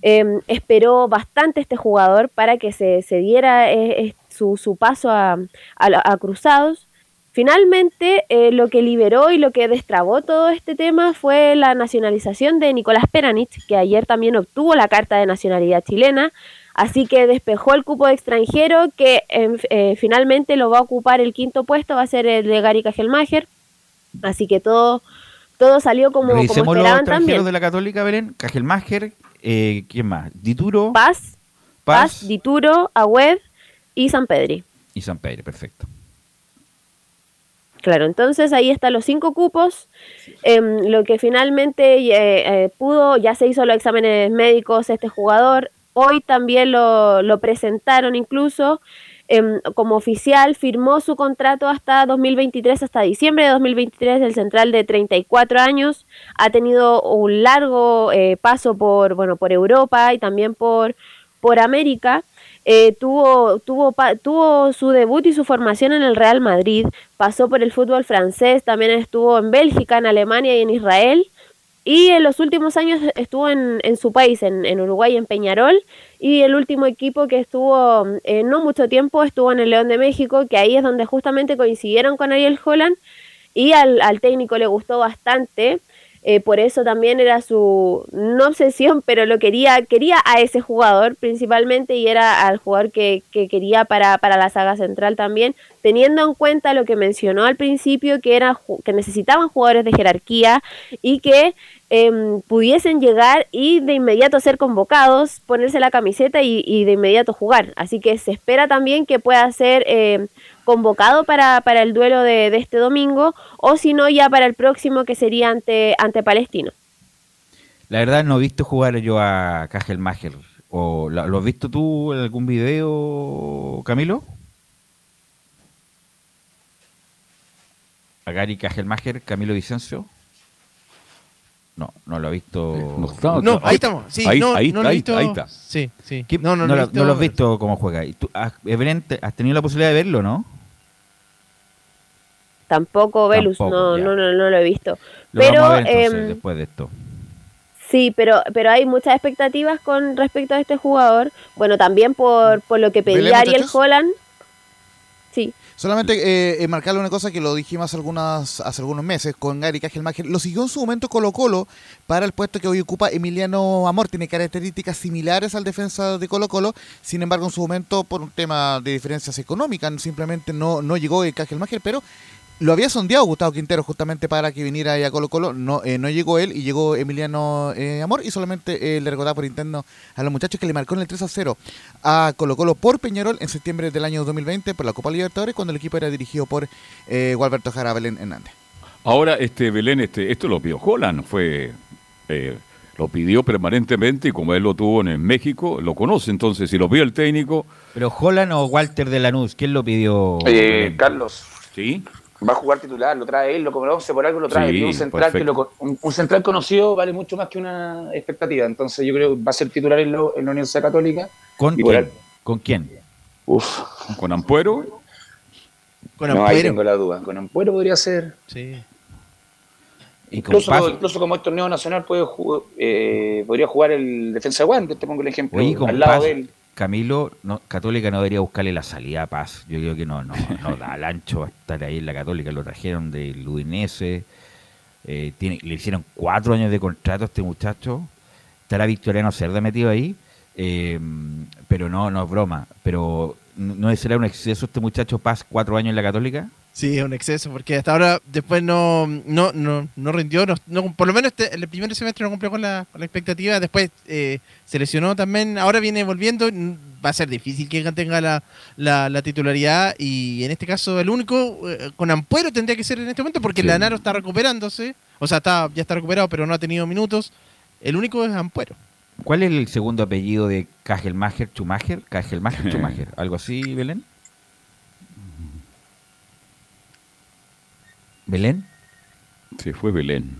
E: Em, esperó bastante este jugador para que se, diera eh, su, su, paso a, Cruzados. Finalmente, eh, lo que liberó y lo que destrabó todo este tema fue la nacionalización de Nicolás Peranich, que ayer también obtuvo la carta de nacionalidad chilena, así que despejó el cupo de extranjero que eh, finalmente lo va a ocupar el quinto puesto, va a ser el de Gary Cajelmacher, así que todo, todo salió como, como esperaban
I: los extranjeros
E: también.
I: de la Católica, Belén, Cajelmacher, eh, ¿quién más? Dituro.
E: Paz, Paz, Paz Dituro, Agüed y San Pedri.
I: Y San Pedro, perfecto.
E: Claro, entonces ahí están los cinco cupos. Eh, lo que finalmente eh, eh, pudo, ya se hizo los exámenes médicos este jugador. Hoy también lo, lo presentaron incluso em, como oficial. Firmó su contrato hasta 2023, hasta diciembre de 2023, el central de 34 años. Ha tenido un largo eh, paso por, bueno, por Europa y también por, por América. Eh, tuvo, tuvo, tuvo su debut y su formación en el Real Madrid, pasó por el fútbol francés, también estuvo en Bélgica, en Alemania y en Israel, y en los últimos años estuvo en, en su país, en, en, Uruguay, en Peñarol, y el último equipo que estuvo eh, no mucho tiempo estuvo en el León de México, que ahí es donde justamente coincidieron con Ariel Holland, y al, al técnico le gustó bastante. Eh, por eso también era su, no obsesión, pero lo quería, quería a ese jugador principalmente y era al jugador que, que quería para, para, la saga central también, teniendo en cuenta lo que mencionó al principio, que, era, que necesitaban jugadores de jerarquía y que eh, pudiesen llegar y de inmediato ser convocados, ponerse la camiseta y, de inmediato jugar. Así que se espera también que pueda ser eh, convocado para, para el duelo de, este domingo o si no ya para el próximo que sería ante, ante Palestino.
I: La verdad no he visto jugar yo a Kajelmacher. ¿O lo, has visto tú en algún video, Camilo? A Gary Kajelmacher, Camilo Vicencio. No, no lo he visto.
B: No
G: ahí estamos. Sí,
B: Ahí-
G: no,
B: ahí
G: no
B: está,
G: lo he
B: ahí
G: visto.
B: está, ahí está.
G: Sí, sí.
I: ¿Qué?
G: No, no,
I: no,
G: lo he visto.
I: no lo has visto cómo juega. ¿Y tú, has, Evelyn, te- ¿has tenido la posibilidad de verlo, no?
E: Tampoco Velus, no, no, no, no lo he visto.
I: Lo
E: pero
I: vamos a ver entonces,
E: em,
I: después de esto.
E: sí, pero pero hay muchas expectativas con respecto a este jugador. Bueno, también por, por lo que
F: ¿Belén,
E: pedía Ariel
F: muchachos?
E: Holland.
F: Solamente eh, marcarle una cosa que lo dijimos hace, algunas, hace algunos meses con Gary Cajelmacher. Lo siguió en su momento Colo Colo para el puesto que hoy ocupa Emiliano Amor. Tiene características similares al defensa de Colo Colo. Sin embargo, en su momento, por un tema de diferencias económicas, simplemente no, no llegó el Cajelmacher, pero lo había sondeado Gustavo Quintero justamente para que viniera ahí a Colo Colo. No, eh, no llegó él y llegó Emiliano eh, Amor y solamente eh, le recordaba por interno a los muchachos que le marcó en el 3 a 0 a Colo Colo por Peñarol en septiembre del año 2020 por la Copa Libertadores cuando el equipo era dirigido por eh, Gualberto Jara Belén Hernández.
B: Ahora, este Belén, este, esto lo pidió Holland, fue, eh, lo pidió permanentemente y como él lo tuvo en México, lo conoce. Entonces, si lo pidió el técnico,
I: Pero Holland o Walter de Lanús, ¿quién lo pidió?
H: Eh? Carlos,
B: sí,
H: va a jugar titular, lo trae él, lo conoce, por algo lo trae.
B: Sí,
H: un, central que lo un, un central conocido vale mucho más que una expectativa. Entonces yo creo que va a ser titular en, lo- en la Universidad Católica.
I: ¿Con quién? ¿Con quién?
H: Uf,
B: con Ampuero,
G: Con
H: no, ahí
G: Ampuero.
H: tengo la duda. Con Ampuero podría ser.
G: Sí.
H: Incluso,
I: Paz-
H: incluso como es torneo nacional puede eh, podría jugar el defensa de Wander, te pongo el ejemplo,
I: Oye,
H: al lado
I: Paz,
H: de él.
I: Camilo, no, Católica no debería buscarle la salida a Paz. Yo creo que no, no, no da al ancho estar ahí en la Católica. Lo trajeron del Udinese. eh, le hicieron cuatro años de contrato a este muchacho. Estará Victoriano Cerda metido ahí. eh, pero no, no es broma. Pero ¿no será un exceso este muchacho Paz cuatro años en la Católica?
G: Sí, es un exceso, porque hasta ahora después no, no, no, no rindió, no, no- por lo menos este- el primer semestre no cumplió con la, con la expectativa, después eh, se lesionó también, ahora viene volviendo, n- va a ser difícil que tenga la, la, la titularidad y en este caso el único eh, con Ampuero tendría que ser en este momento porque
B: Sí.
G: Lanaro está recuperándose, o sea, está, ya está recuperado pero no ha tenido minutos, el único es Ampuero.
I: ¿Cuál es el segundo apellido de Kajelmacher Schumacher? Kajelmacher Schumacher. ¿Algo así, Belén? ¿Belén?
B: se fue Belén.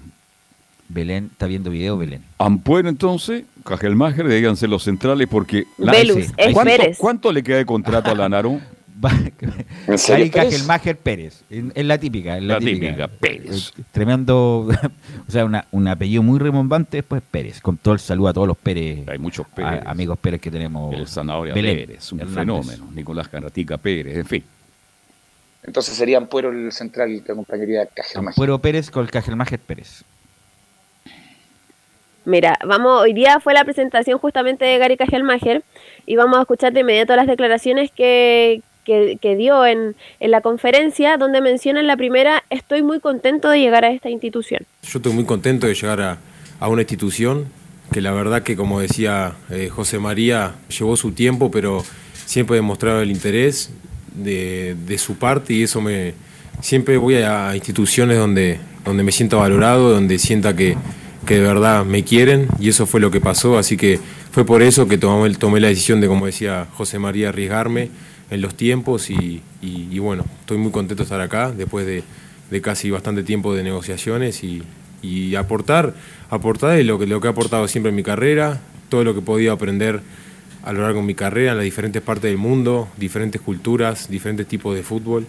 I: Belén, ¿está viendo video, Belén?
B: Ampuero entonces, Cajelmacher, díganse los centrales porque...
E: Velus,
I: sí,
E: es
B: ¿Cuánto,
E: Pérez.
B: cuánto le queda de contrato a Lanaro?
H: ¿En serio,
I: Gary
H: Pérez?
I: Es la típica. Es la,
B: La típica, Pérez.
I: Eh, Tremendo. o sea, una- un apellido muy remombante después Pérez. Con todo el saludo a todos los Pérez.
B: Hay muchos
I: a-
B: Pérez.
I: amigos Pérez que tenemos.
B: El Zanahoria
I: Belén
B: Pérez, un
I: Hernández.
B: fenómeno. Nicolás Caratica Pérez, en fin.
H: Entonces sería Ampuero el central que acompañaría a Cajelmacher.
I: Ampuero Pérez con el Kajelmacher Pérez.
E: Mira, vamos, hoy día fue la presentación justamente de Gary Kajelmacher y vamos a escuchar de inmediato las declaraciones que, que, que dio en, en la conferencia donde menciona en la primera, estoy muy contento de llegar a esta institución.
P: Yo estoy muy contento de llegar a, a una institución que la verdad que como decía eh, José María, llevó su tiempo, pero siempre ha demostrado el interés de, su parte y eso me... Siempre voy a instituciones donde, donde me sienta valorado, donde sienta que, que de verdad me quieren y eso fue lo que pasó, así que fue por eso que tomé, tomé la decisión de, como decía José María, arriesgarme en los tiempos y, y- bueno, estoy muy contento de estar acá después de, de casi bastante tiempo de negociaciones y, y aportar, aportar lo que, lo que he aportado siempre en mi carrera, todo lo que podido aprender a lo largo de mi carrera en las diferentes partes del mundo, diferentes culturas, diferentes tipos de fútbol.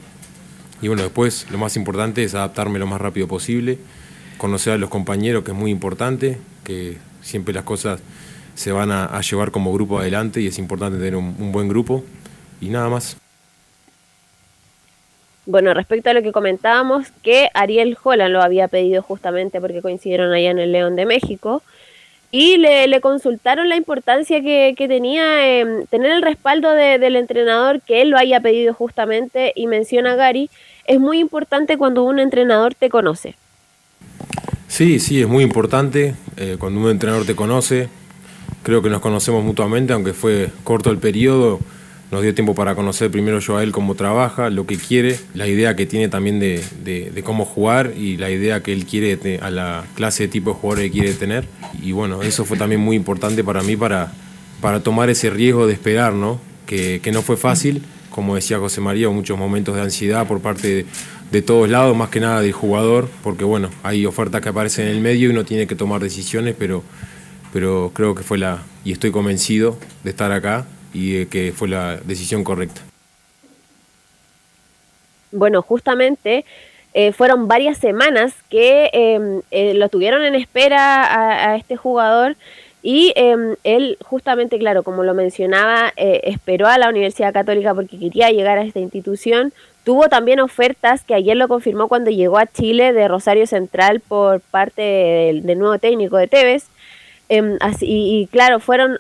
P: Y bueno, después lo más importante es adaptarme lo más rápido posible, conocer a los compañeros, que es muy importante, que siempre las cosas se van a, llevar como grupo adelante y es importante tener un, un buen grupo. Y nada más.
E: Bueno, respecto a lo que comentábamos, que Ariel Holland lo había pedido justamente porque coincidieron allá en el León de México. Y le, le consultaron la importancia que, que tenía eh, tener el respaldo de- del entrenador, que él lo haya pedido justamente, y menciona Gary, es muy importante cuando un entrenador te conoce.
P: Sí, sí, es muy importante. eh, cuando un entrenador te conoce, creo que nos conocemos mutuamente, aunque fue corto el periodo, nos dio tiempo para conocer primero yo a él cómo trabaja, lo que quiere, la idea que tiene también de, de, cómo jugar y la idea que él quiere a la clase de tipo de jugador que quiere tener. Y bueno, eso fue también muy importante para mí para, para tomar ese riesgo de esperar, ¿no? Que, que no fue fácil, como decía José María, muchos momentos de ansiedad por parte de, de todos lados, más que nada del jugador, porque bueno, hay ofertas que aparecen en el medio y uno tiene que tomar decisiones, pero, pero creo que fue la, y estoy convencido de estar acá y que fue la decisión correcta.
E: Bueno, justamente eh, fueron varias semanas que em, eh, lo tuvieron en espera a, este jugador y em, él justamente, claro, como lo mencionaba, eh, esperó a la Universidad Católica porque quería llegar a esta institución. Tuvo también ofertas que ayer lo confirmó cuando llegó a Chile de Rosario Central por parte del, nuevo técnico de Tevez. Em, y, claro, fueron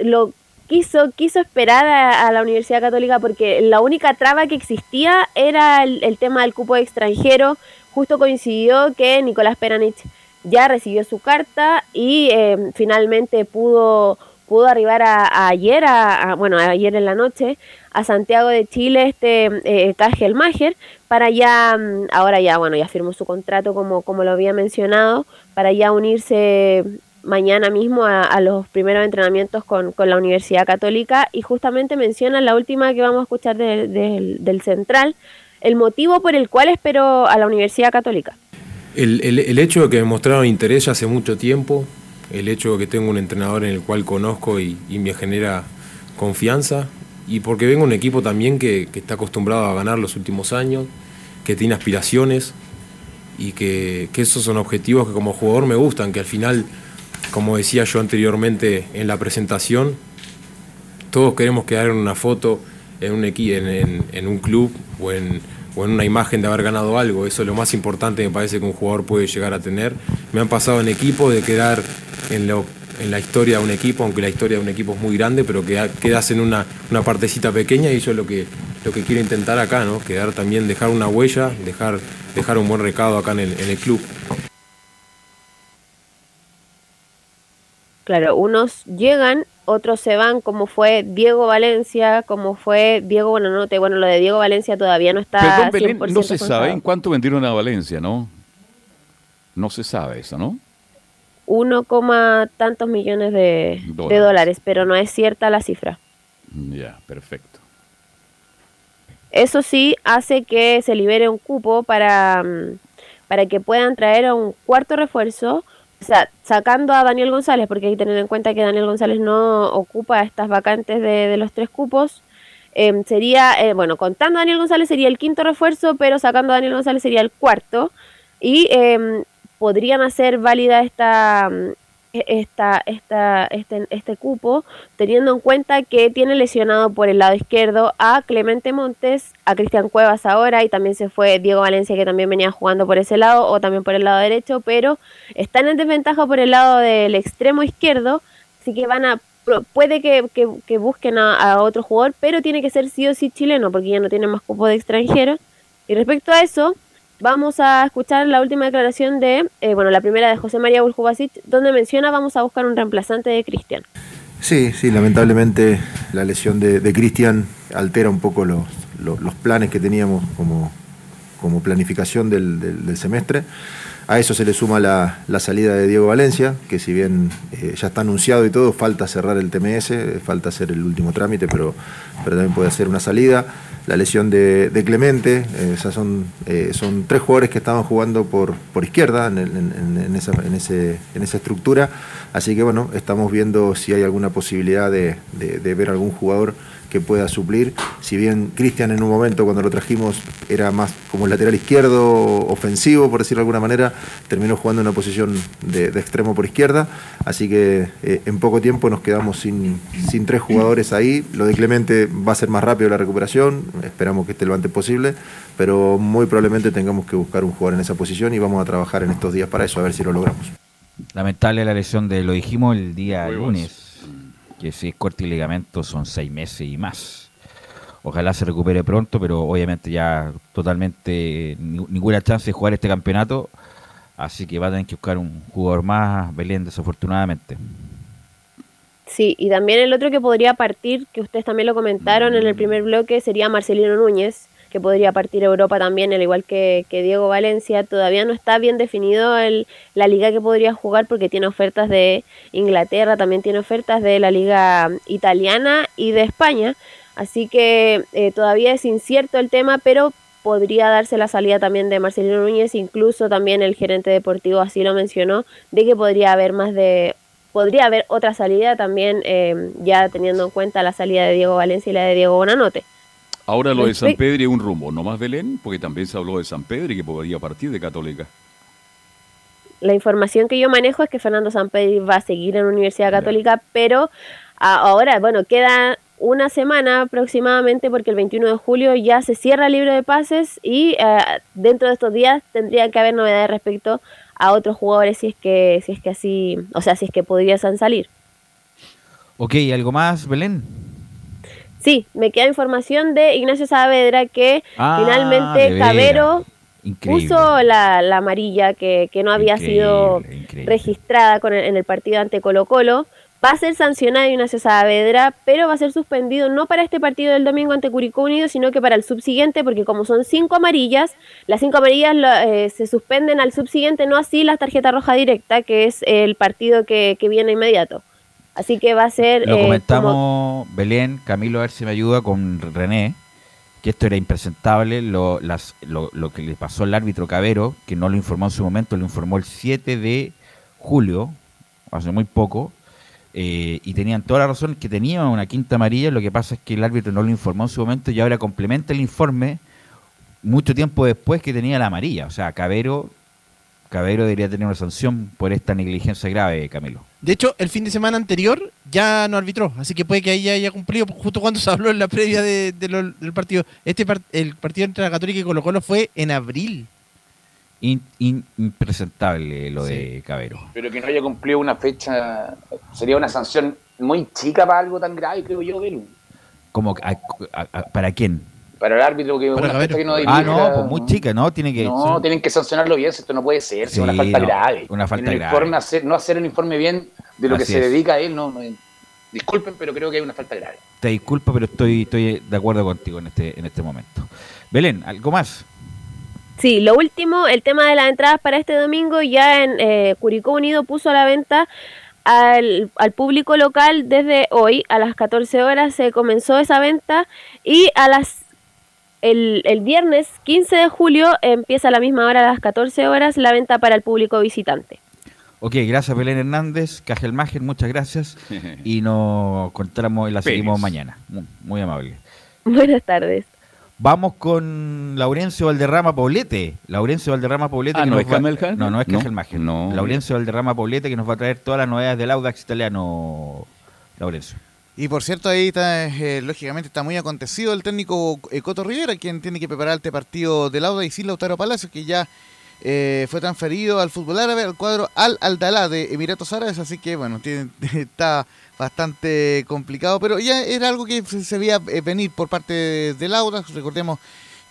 E: lo quiso, quiso esperar a, la Universidad Católica porque la única traba que existía era el, tema del cupo extranjero. Justo coincidió que Nicolás Peranich ya recibió su carta y em, finalmente pudo, pudo arribar a, ayer, a, bueno, ayer en la noche, a Santiago de Chile, este eh, Mager, para ya, mm, ahora ya, bueno, ya firmó su contrato como, como lo había mencionado, para ya unirse mañana mismo a, los primeros entrenamientos con, la Universidad Católica y justamente menciona la última que vamos a escuchar del Central, el motivo por el cual esperó a la Universidad Católica.
P: El, hecho de que me mostraron interés hace mucho tiempo, el hecho de que tengo un entrenador en el cual conozco y, me genera confianza, y porque vengo un equipo también que, está acostumbrado a ganar los últimos años, que tiene aspiraciones y que, que esos son objetivos que como jugador me gustan, que al final como decía yo anteriormente en la presentación, todos queremos quedar en una foto en un, en, un club o en, una imagen de haber ganado algo. Eso es lo más importante me parece que un jugador puede llegar a tener. Me han pasado en equipo de quedar en, la historia de un equipo, aunque la historia de un equipo es muy grande, pero que quedas en una, partecita pequeña y eso es lo que, quiero intentar acá, ¿no? Quedar también, dejar una huella, dejar, un buen recado acá en el club.
E: Claro, unos llegan, otros se van, como fue Diego Valencia, como fue Diego Buenanote. Bueno, lo de Diego Valencia todavía no está.
B: Perdón, no se sabe en cuánto vendieron a Valencia, ¿no? No se sabe eso, ¿no?
E: Uno coma tantos millones de dólares. de dólares, pero no es cierta la cifra.
B: Ya, perfecto.
E: Eso sí hace que se libere un cupo para, mm, para que puedan traer a un cuarto refuerzo o sea, sacando a Daniel González, porque hay que tener en cuenta que Daniel González no ocupa estas vacantes de, los tres cupos, em, sería, eh, bueno, contando a Daniel González sería el quinto refuerzo, pero sacando a Daniel González sería el cuarto. Y eh, podrían hacer válida esta, esta, esta, este, este cupo, teniendo en cuenta que tiene lesionado por el lado izquierdo a Clemente Montes, a Cristian Cuevas ahora, y también se fue Diego Valencia, que también venía jugando por ese lado, o también por el lado derecho, pero están en desventaja por el lado del extremo izquierdo, así que van a puede que, que, busquen a, a, otro jugador, pero tiene que ser sí o sí chileno, porque ya no tiene más cupo de extranjero. Y respecto a eso, vamos a escuchar la última declaración de, eh, bueno, la primera de José María Buljubasic, donde menciona vamos a buscar un reemplazante de Cristian.
Q: Sí, sí, lamentablemente la lesión de, Cristian altera un poco los, los, planes que teníamos como, como planificación del, del semestre. A eso se le suma la, salida de Diego Valencia, que si bien eh, ya está anunciado y todo, falta cerrar el TMS, falta hacer el último trámite, pero, pero también puede hacer una salida. La lesión de, Clemente, eh, son, eh, son tres jugadores que estaban jugando por, por izquierda en, en, esa, en, ese, en esa estructura, así que bueno, estamos viendo si hay alguna posibilidad de, de ver algún jugador que pueda suplir. Si bien Cristian en un momento cuando lo trajimos era más como lateral izquierdo, ofensivo, por decirlo de alguna manera, terminó jugando en una posición de, extremo por izquierda. Así que eh, en poco tiempo nos quedamos sin, sin tres jugadores ahí. Lo de Clemente va a ser más rápido la recuperación, esperamos que esté lo antes posible, pero muy probablemente tengamos que buscar un jugador en esa posición y vamos a trabajar en estos días para eso, a ver si lo logramos.
I: Lamentable la lesión de, lo dijimos el día lunes que si es corte y ligamento son seis meses y más. Ojalá se recupere pronto, pero obviamente ya totalmente ninguna chance de jugar este campeonato. Así que va a tener que buscar un jugador más, Belén, desafortunadamente.
E: Sí, y también el otro que podría partir, que ustedes también lo comentaron en el primer bloque, sería Marcelino Núñez, que podría partir a Europa también, al igual que, Diego Valencia. Todavía no está bien definido el, la liga que podría jugar porque tiene ofertas de Inglaterra, también tiene ofertas de la liga italiana y de España. Así que eh, todavía es incierto el tema, pero podría darse la salida también de Marcelino Núñez, incluso también el gerente deportivo así lo mencionó, de que podría haber más de podría haber otra salida también, eh, ya teniendo en cuenta la salida de Diego Valencia y la de Diego Bonanote.
B: Ahora lo de San Pedro y un rumbo, no más Belén, porque también se habló de San Pedro y que podría partir de Católica.
E: La información que yo manejo es que Fernando San Pedro va a seguir en la Universidad Católica, pero ahora, bueno, queda una semana aproximadamente porque el 21 de julio ya se cierra el libro de pases y eh, dentro de estos días tendría que haber novedades respecto a otros jugadores si es que si es que así, o sea, si es que podrían salir.
I: Ok, ¿algo más, Belén?
E: Sí, me queda información de Ignacio Saavedra que ah, finalmente Cabero puso la, amarilla que, no había sido registrada con en el partido ante Colo Colo. Va a ser sancionado Ignacio Saavedra, pero va a ser suspendido no para este partido del domingo ante Curicó Unido, sino que para el subsiguiente, porque como son cinco amarillas, las cinco amarillas eh, se suspenden al subsiguiente, no así la tarjeta roja directa, que es el partido que, que viene inmediato. Así que va a ser...
I: Lo eh, comentamos, Belén, Camilo, a ver si me ayuda con René, que esto era impresentable, lo, las, lo, lo que le pasó al árbitro Cabero, que no lo informó en su momento, lo informó el 7 de julio, hace muy poco, eh, y tenían toda la razón que tenía una quinta amarilla, lo que pasa es que el árbitro no lo informó en su momento y ahora complementa el informe mucho tiempo después que tenía la amarilla. O sea, Cabero Cabero debería tener una sanción por esta negligencia grave, Camilo.
G: De hecho, el fin de semana anterior ya no arbitró, así que puede que ahí ya haya cumplido justo cuando se habló en la previa del partido. Este el partido entre la Católica y Colo Colo fue en abril.
I: impresentable lo de Cabero.
H: Pero que no haya cumplido una fecha sería una sanción muy chica para algo tan grave, creo yo,
I: ¿Como, ¿Para quién?
H: Para el árbitro que una fecha que no
I: dirige. Ah, no, pues muy chica, ¿no? Tiene que,
H: no, tienen que sancionarlo bien, esto no puede ser, es una falta grave.
I: Una falta grave.
H: Informe, hacer, no hacer un informe bien de lo que se dedica a él, no, disculpen, pero creo que hay una falta grave.
I: Te disculpo, pero estoy, estoy de acuerdo contigo en este, en este momento. Belén, ¿algo más?
E: Sí, lo último, el tema de las entradas para este domingo, ya en eh, Curicó Unido puso a la venta al, al, público local desde hoy a las 14 horas se comenzó esa venta y a las el, viernes 15 de julio empieza a la misma hora, a las 14 horas, la venta para el público visitante.
I: Ok, gracias Belén Hernández, Cajelmager, muchas gracias. y nos encontramos y la seguimos mañana. Muy, amable.
E: Buenas tardes.
I: Vamos con Laurencio Valderrama Poblete. Laurencio Valderrama Poblete.
B: Ah,
I: ¿no
B: es Camelja?
I: No, no es Cajelmager. No. Laurencio Valderrama Poblete que nos va a traer todas las novedades del Audax italiano, Laurencio.
F: Y por cierto, ahí está, eh, lógicamente está muy acontecido el técnico eh, Coto Rivera, quien tiene que preparar este partido de Lauda y sin Lautaro Palacios, que ya eh, fue transferido al fútbol árabe, al cuadro Al Aldalá de Emiratos Árabes, así que bueno, tiene, está bastante complicado, pero ya era algo que se, veía venir por parte de Lauda, recordemos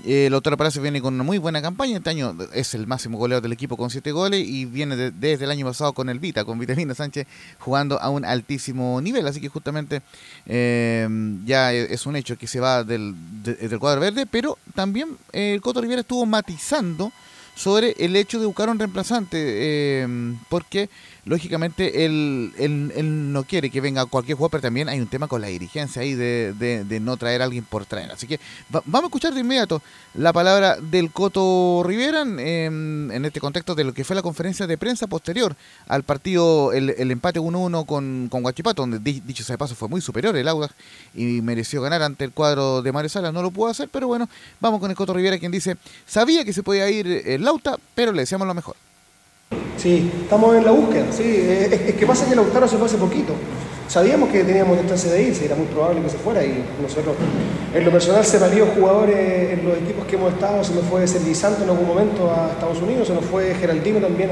F: eh, Lautaro Palacios viene con una muy buena campaña. Este año es el máximo goleador del equipo con siete goles y viene desde el año pasado con el Vita, con Vitamina Sánchez, jugando a un altísimo nivel. Así que justamente eh, ya es un hecho que se va del, del cuadro verde, pero también el Coto Rivera estuvo matizando sobre el hecho de buscar un reemplazante, eh, porque lógicamente él, él, no quiere que venga cualquier jugador, pero también hay un tema con la dirigencia ahí de, de, no traer a alguien por traer. Así que vamos a escuchar de inmediato la palabra del Coto Rivera en, en, este contexto de lo que fue la conferencia de prensa posterior al partido, el, el empate 1-1 con, con Guachipato, donde dicho sea de paso fue muy superior el Audax y mereció ganar ante el cuadro de Mario Salas, no lo pudo hacer, pero bueno, vamos con el Coto Rivera quien dice, sabía que se podía ir el Lauta, pero le deseamos lo mejor.
R: Sí, estamos en la búsqueda, sí. Es, que pasa que Lautaro se fue hace poquito. Sabíamos que teníamos distancia de irse, era muy probable que se fuera y nosotros, en lo personal, se valió jugadores en los equipos que hemos estado, se nos fue Sergi en algún momento a Estados Unidos, se nos fue Geraldino también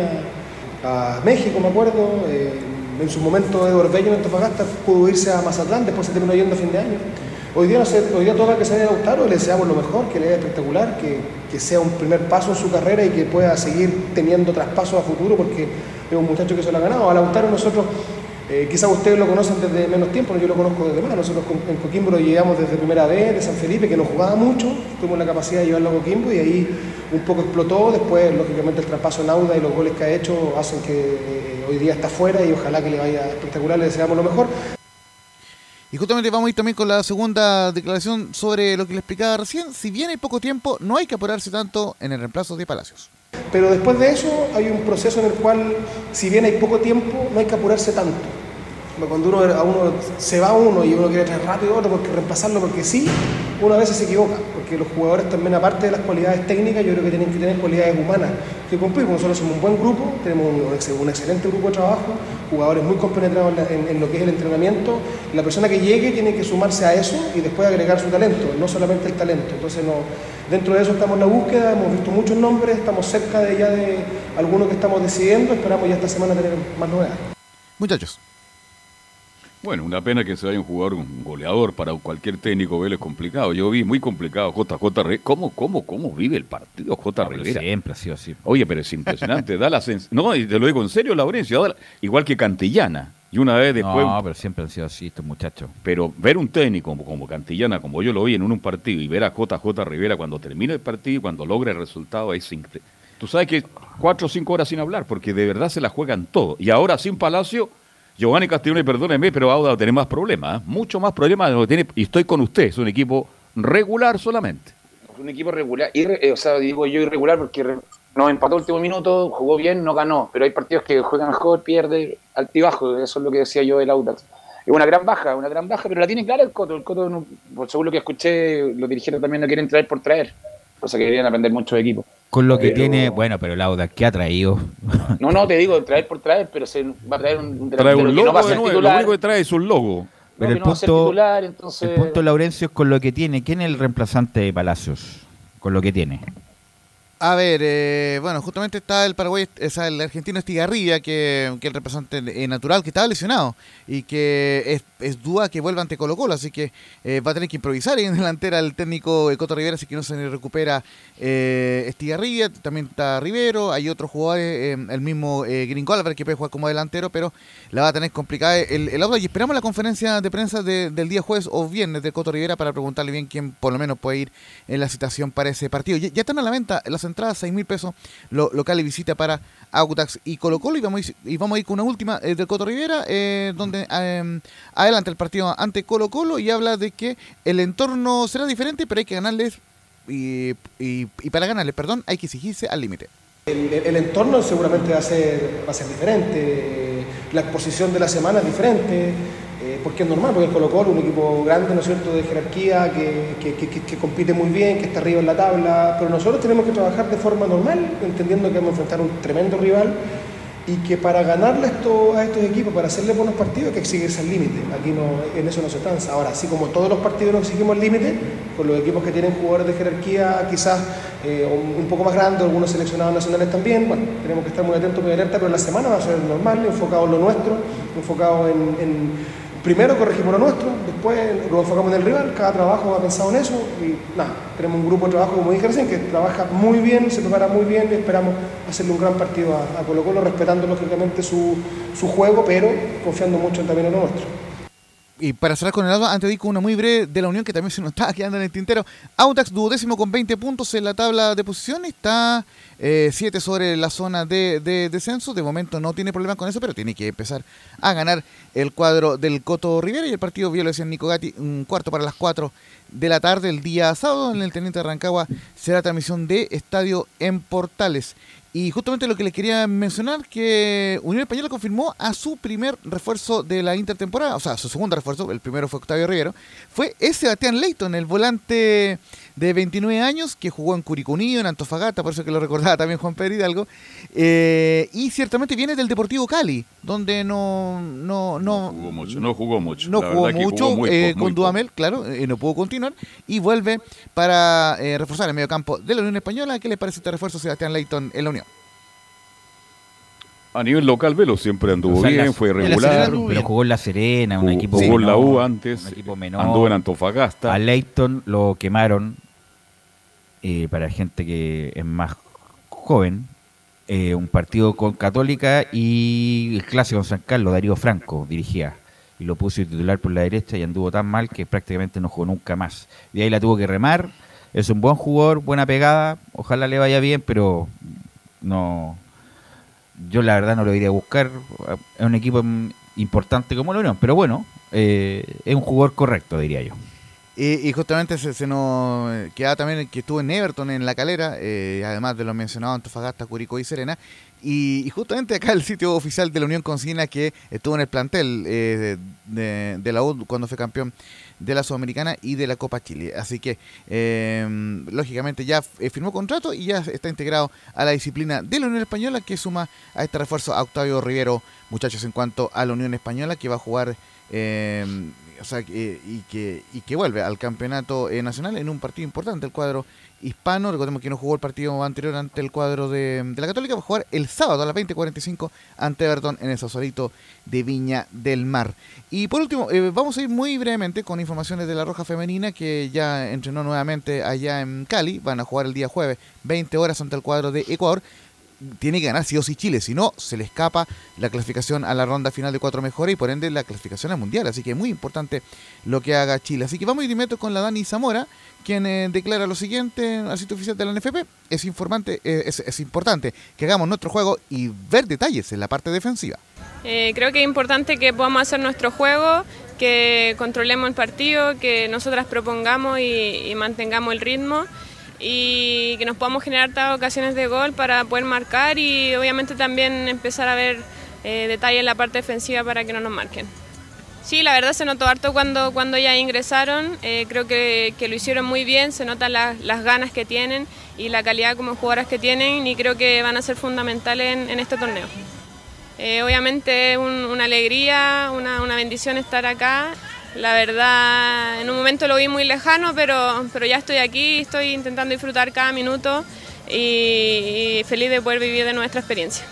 R: a, México, me acuerdo. Eh, en su momento Eduardo Bello en Antofagasta pudo irse a Mazatlán, después se terminó yendo a fin de año. Hoy día, no hoy día toca que se vaya a Lautaro, le deseamos lo mejor, que le vaya espectacular, que, que, sea un primer paso en su carrera y que pueda seguir teniendo traspasos a futuro porque es un muchacho que se lo ha ganado. A Lautaro nosotros Eh, quizás ustedes lo conocen desde menos tiempo, yo lo conozco desde más. Nosotros en Coquimbo lo llegamos desde primera vez, de San Felipe, que no jugaba mucho, tuvimos la capacidad de llevarlo a Coquimbo y ahí un poco explotó. Después, lógicamente, el traspaso en Auda y los goles que ha hecho hacen que eh, hoy día está fuera y ojalá que le vaya espectacular, le deseamos lo mejor.
F: Y justamente vamos a ir también con la segunda declaración sobre lo que le explicaba recién. Si bien hay poco tiempo, no hay que apurarse tanto en el reemplazo de Palacios.
R: Pero después de eso hay un proceso en el cual, si bien hay poco tiempo, no hay que apurarse tanto. Cuando uno, a uno se va uno y uno quiere traer rápido otro porque reemplazarlo porque sí, uno a veces se equivoca, porque los jugadores también, aparte de las cualidades técnicas, yo creo que tienen que tener cualidades humanas que cumplir. Nosotros somos un buen grupo, tenemos un, excelente grupo de trabajo, jugadores muy compenetrados en, lo que es el entrenamiento. La persona que llegue tiene que sumarse a eso y después agregar su talento, no solamente el talento. Entonces, no, dentro de eso estamos en la búsqueda, hemos visto muchos nombres, estamos cerca de ya de algunos que estamos decidiendo, esperamos ya esta semana tener más novedades.
F: Muchachos.
B: Bueno, una pena que se vaya un jugador, un goleador para cualquier técnico Vélez complicado. Yo vi muy complicado JJ Rivera. ¿Cómo, cómo, cómo vive el partido J. Rivera?
I: Siempre ha sido así.
B: Oye, pero es impresionante. da la No, y te lo digo en serio, Laurencio. Igual que Cantillana. Y una vez después.
I: No, pero siempre han sido así estos muchachos.
B: Pero ver un técnico como, Cantillana, como yo lo vi en un, partido, y ver a JJ Rivera cuando termina el partido y cuando logra el resultado, es increíble. Tú sabes que cuatro o cinco horas sin hablar, porque de verdad se la juegan todo. Y ahora sin Palacio Giovanni Castellone, perdóneme, pero Auda tiene más problemas, ¿eh? mucho más problemas de lo que tiene, y estoy con usted, es un equipo regular solamente.
H: Un equipo regular, eh, o sea, digo yo irregular porque nos empató el último minuto, jugó bien, no ganó, pero hay partidos que juegan mejor, pierde, altibajo, eso es lo que decía yo del Audax. Es una gran baja, una gran baja, pero la tiene clara el Coto. El Coto, según lo que escuché, los dirigentes también no quieren traer por traer, cosa que querían aprender mucho de equipo.
I: Con lo que tiene, bueno, pero Lauda, ¿qué ha traído?
H: No, no, te digo, traer por traer, pero se va a traer un,
B: trae un logo no Lo único que trae es un logo.
I: Pero el, punto, titular, entonces... el punto, Laurencio, es con lo que tiene. ¿Quién es el reemplazante de Palacios? Con lo que tiene.
F: A ver, eh, bueno, justamente está el Paraguay, es el argentino Estigarribia, que, que el representante eh, natural, que estaba lesionado y que es, es duda que vuelva ante Colo Colo, así que eh, va a tener que improvisar en delantera el técnico Coto Rivera, así que no se recupera eh, Estigarribia, también está Rivero, hay otros jugadores, el mismo Gringo Álvarez que puede jugar como delantero, pero la va a tener complicada el, el y esperamos la conferencia de prensa del día jueves o viernes de Coto Rivera para preguntarle bien quién por lo menos puede ir en la citación para ese partido. Ya, ya están a la venta las entradas, 6 mil pesos lo, local y visita para Autax y Colo Colo. Y vamos, y vamos a ir con una última eh, del Coto Rivera, eh, donde eh, adelante el partido ante Colo Colo y habla de que el entorno será diferente, pero hay que ganarles y, y, para ganarles, perdón, hay que exigirse al límite.
R: El, el, entorno seguramente va a ser, va a ser diferente, la exposición de la semana es diferente, eh, porque es normal, porque el Colo Colo, un equipo grande, ¿no es cierto?, de jerarquía, que, que, compite muy bien, que está arriba en la tabla, pero nosotros tenemos que trabajar de forma normal, entendiendo que vamos a enfrentar un tremendo rival y que para ganarle esto, a estos equipos, para hacerle buenos partidos, hay que exigirse al límite. Aquí no, en eso no se transa. Ahora, así como todos los partidos nos exigimos al límite, con los equipos que tienen jugadores de jerarquía quizás eh, un poco más grandes, algunos seleccionados nacionales también, bueno, tenemos que estar muy atentos, muy alerta, pero la semana va a ser normal, enfocado en lo nuestro, enfocado en primero corregimos lo nuestro, después lo enfocamos en el rival, cada trabajo ha pensado en eso y nada, tenemos un grupo de trabajo, como dije recién, que trabaja muy bien, se prepara muy bien y esperamos hacerle un gran partido a, Colo Colo, respetando lógicamente su, su, juego, pero confiando mucho también en lo nuestro.
F: Y para cerrar con el lado, antes digo una muy breve de la Unión que también se nos está quedando en el tintero. Autax duodécimo con 20 puntos en la tabla de posiciones, está 7 eh, sobre la zona de, descenso. De momento no tiene problema con eso, pero tiene que empezar a ganar el cuadro del Coto Rivera y el partido, vio lo Gatti, un cuarto para las 4 de la tarde el día sábado en el Teniente de Rancagua será transmisión de Estadio en Portales. Y justamente lo que les quería mencionar, que Unión Española confirmó a su primer refuerzo de la intertemporada, o sea, su segundo refuerzo, el primero fue Octavio Rivero, fue ese Sebastián Leighton, el volante de 29 años que jugó en Curicunillo, en Antofagasta, por eso que lo recordaba también Juan Pedro Hidalgo, eh, y ciertamente viene del Deportivo Cali, donde no no no,
B: jugó mucho, no jugó mucho,
F: no jugó mucho eh, con Duamel, claro, eh, no pudo continuar y vuelve para reforzar el medio campo de la Unión Española. ¿Qué le parece este refuerzo Sebastián Leighton en la Unión?
B: A nivel local, Velo siempre anduvo bien, fue regular.
I: Pero jugó en La Serena, un equipo
B: Jugó en la U antes, equipo menor. anduvo en Antofagasta.
I: A Leighton lo quemaron, eh, para gente que es más joven, eh, un partido con Católica y el clásico en San Carlos, Darío Franco dirigía. Y lo puso titular por la derecha y anduvo tan mal que prácticamente no jugó nunca más. De ahí la tuvo que remar. Es un buen jugador, buena pegada. Ojalá le vaya bien, pero no. Yo la verdad no lo iría a buscar. Es un equipo importante como la Unión, pero bueno, eh, es un jugador correcto, diría yo.
F: Y, justamente se, nos eh, queda también que estuvo en Everton, en La Calera, eh, además de lo mencionado Antofagasta, Curicó y Serena. Y, justamente acá el sitio oficial de la Unión consigna que estuvo en el plantel eh, de, la U cuando fue campeón de la Sudamericana y de la Copa Chile. Así que, lógicamente, ya firmó contrato y ya está integrado a la disciplina de la Unión Española que suma a este refuerzo a Octavio Rivero, muchachos, en cuanto a la Unión Española que va a jugar sea, y, que, y que vuelve al campeonato eh, nacional en un partido importante, el cuadro hispano. Recordemos que no jugó el partido anterior ante el cuadro de, la Católica, va a jugar el sábado a las 20.45 ante Everton en el Sosolito de Viña del Mar. Y por último, eh, vamos a ir muy brevemente con informaciones de la Roja Femenina que ya entrenó nuevamente allá en Cali. Van a jugar el día jueves, 20 horas ante el cuadro de Ecuador tiene que ganar sí o sí Chile, si no, se le escapa la clasificación a la ronda final de cuatro mejores y por ende la clasificación al mundial. Así que es muy importante lo que haga Chile. Así que vamos de inmediato con la Dani Zamora, quien eh, declara lo siguiente al sitio oficial de la NFP. Es, informante, eh, es, importante que hagamos nuestro juego y ver detalles en la parte defensiva.
S: Eh, creo que es importante que podamos hacer nuestro juego, que controlemos el partido, que nosotras propongamos y mantengamos el ritmo y que nos podamos generar todas ocasiones de gol para poder marcar y obviamente también empezar a ver eh, detalles en la parte defensiva para que no nos marquen. Sí, la verdad se notó harto cuando, cuando ya ingresaron, eh, creo que, que, lo hicieron muy bien, se notan las ganas que tienen y la calidad como jugadoras que tienen y creo que van a ser fundamentales en, este torneo. Eh, obviamente es una alegría, una, una bendición estar acá la verdad, en un momento lo vi muy lejano, pero, pero ya estoy aquí, estoy intentando disfrutar cada minuto y, feliz de poder vivir de nuestra experiencia.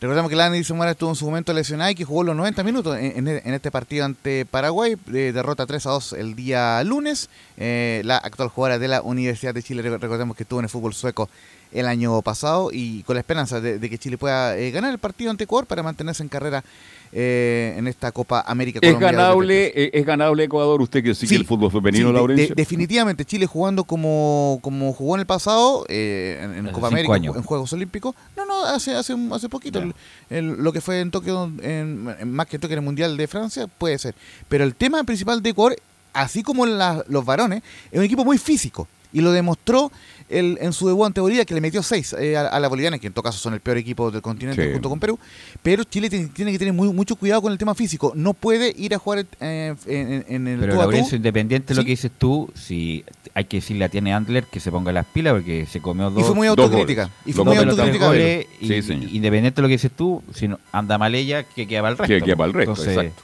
F: Recordemos que Lani Zamora estuvo en su momento lesionada y que jugó los 90 minutos en, este partido ante Paraguay, derrota 3 a 2 el día lunes. Eh, la actual jugadora de la Universidad de Chile, recordemos que estuvo en el fútbol sueco el año pasado y con la esperanza de, que Chile pueda eh, ganar el partido ante Ecuador para mantenerse en carrera eh, en esta Copa América.
B: ¿Es ganable, eh, ¿Es ganable Ecuador? ¿Usted que sigue el fútbol femenino, Laurencio?
F: definitivamente, Chile jugando como, como jugó en el pasado, en, Copa América, en Juegos Olímpicos. No, no, hace, hace, hace poquito. lo que fue en Tokio, en, más que Tokio en el Mundial de Francia, puede ser. Pero el tema principal de Ecuador, así como los varones, es un equipo muy físico. Y lo demostró en su debut ante Bolivia, que le metió 6 eh, a, la boliviana, que en todo caso son el peor equipo del continente junto con Perú. Pero Chile tiene, que tener muy, mucho cuidado con el tema físico. No puede ir a jugar eh, en, el.
I: Pero Laurencio, independiente de lo que dices tú, si hay que decirle a Tiene Antler que se ponga las pilas porque se comió dos.
F: Y fue muy autocrítica. Y fue muy autocrítica.
I: independiente de lo que dices tú, si no, anda mal ella, que queda para el resto.
B: Que queda para el resto, exacto.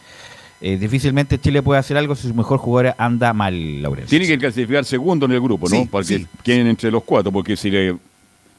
I: Eh, difícilmente Chile puede hacer algo si su mejor jugador anda mal, Laurencio.
B: Tiene que clasificar segundo en el grupo, ¿no? Para que queden entre los cuatro, porque si le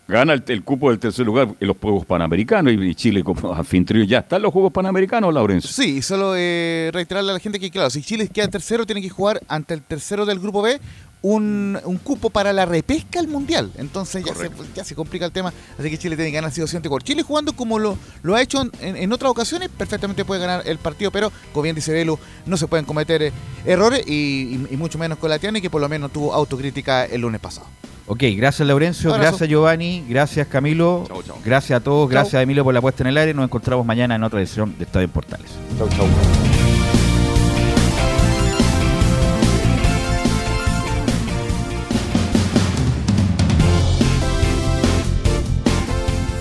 B: gana el, cupo del tercer lugar en los Juegos Panamericanos y, Chile como anfitrión ya están los Juegos Panamericanos, Laurencio.
F: Sí, solo eh, reiterarle a la gente que, claro, si Chile queda tercero, tiene que jugar ante el tercero del grupo B un, un, cupo para la repesca al mundial. Entonces ya se, ya se, complica el tema. Así que Chile tiene que ganar sí o Chile jugando como lo, lo ha hecho en, otras ocasiones, perfectamente puede ganar el partido, pero como bien dice Belu, no se pueden cometer eh, errores y, mucho menos con la Tiana, que por lo menos tuvo autocrítica el lunes pasado.
I: Ok, gracias Laurencio, gracias Giovanni, gracias Camilo, gracias a todos, gracias Emilio por la puesta en el aire. Nos encontramos mañana en otra edición de Estadio en Portales. Chau, chau.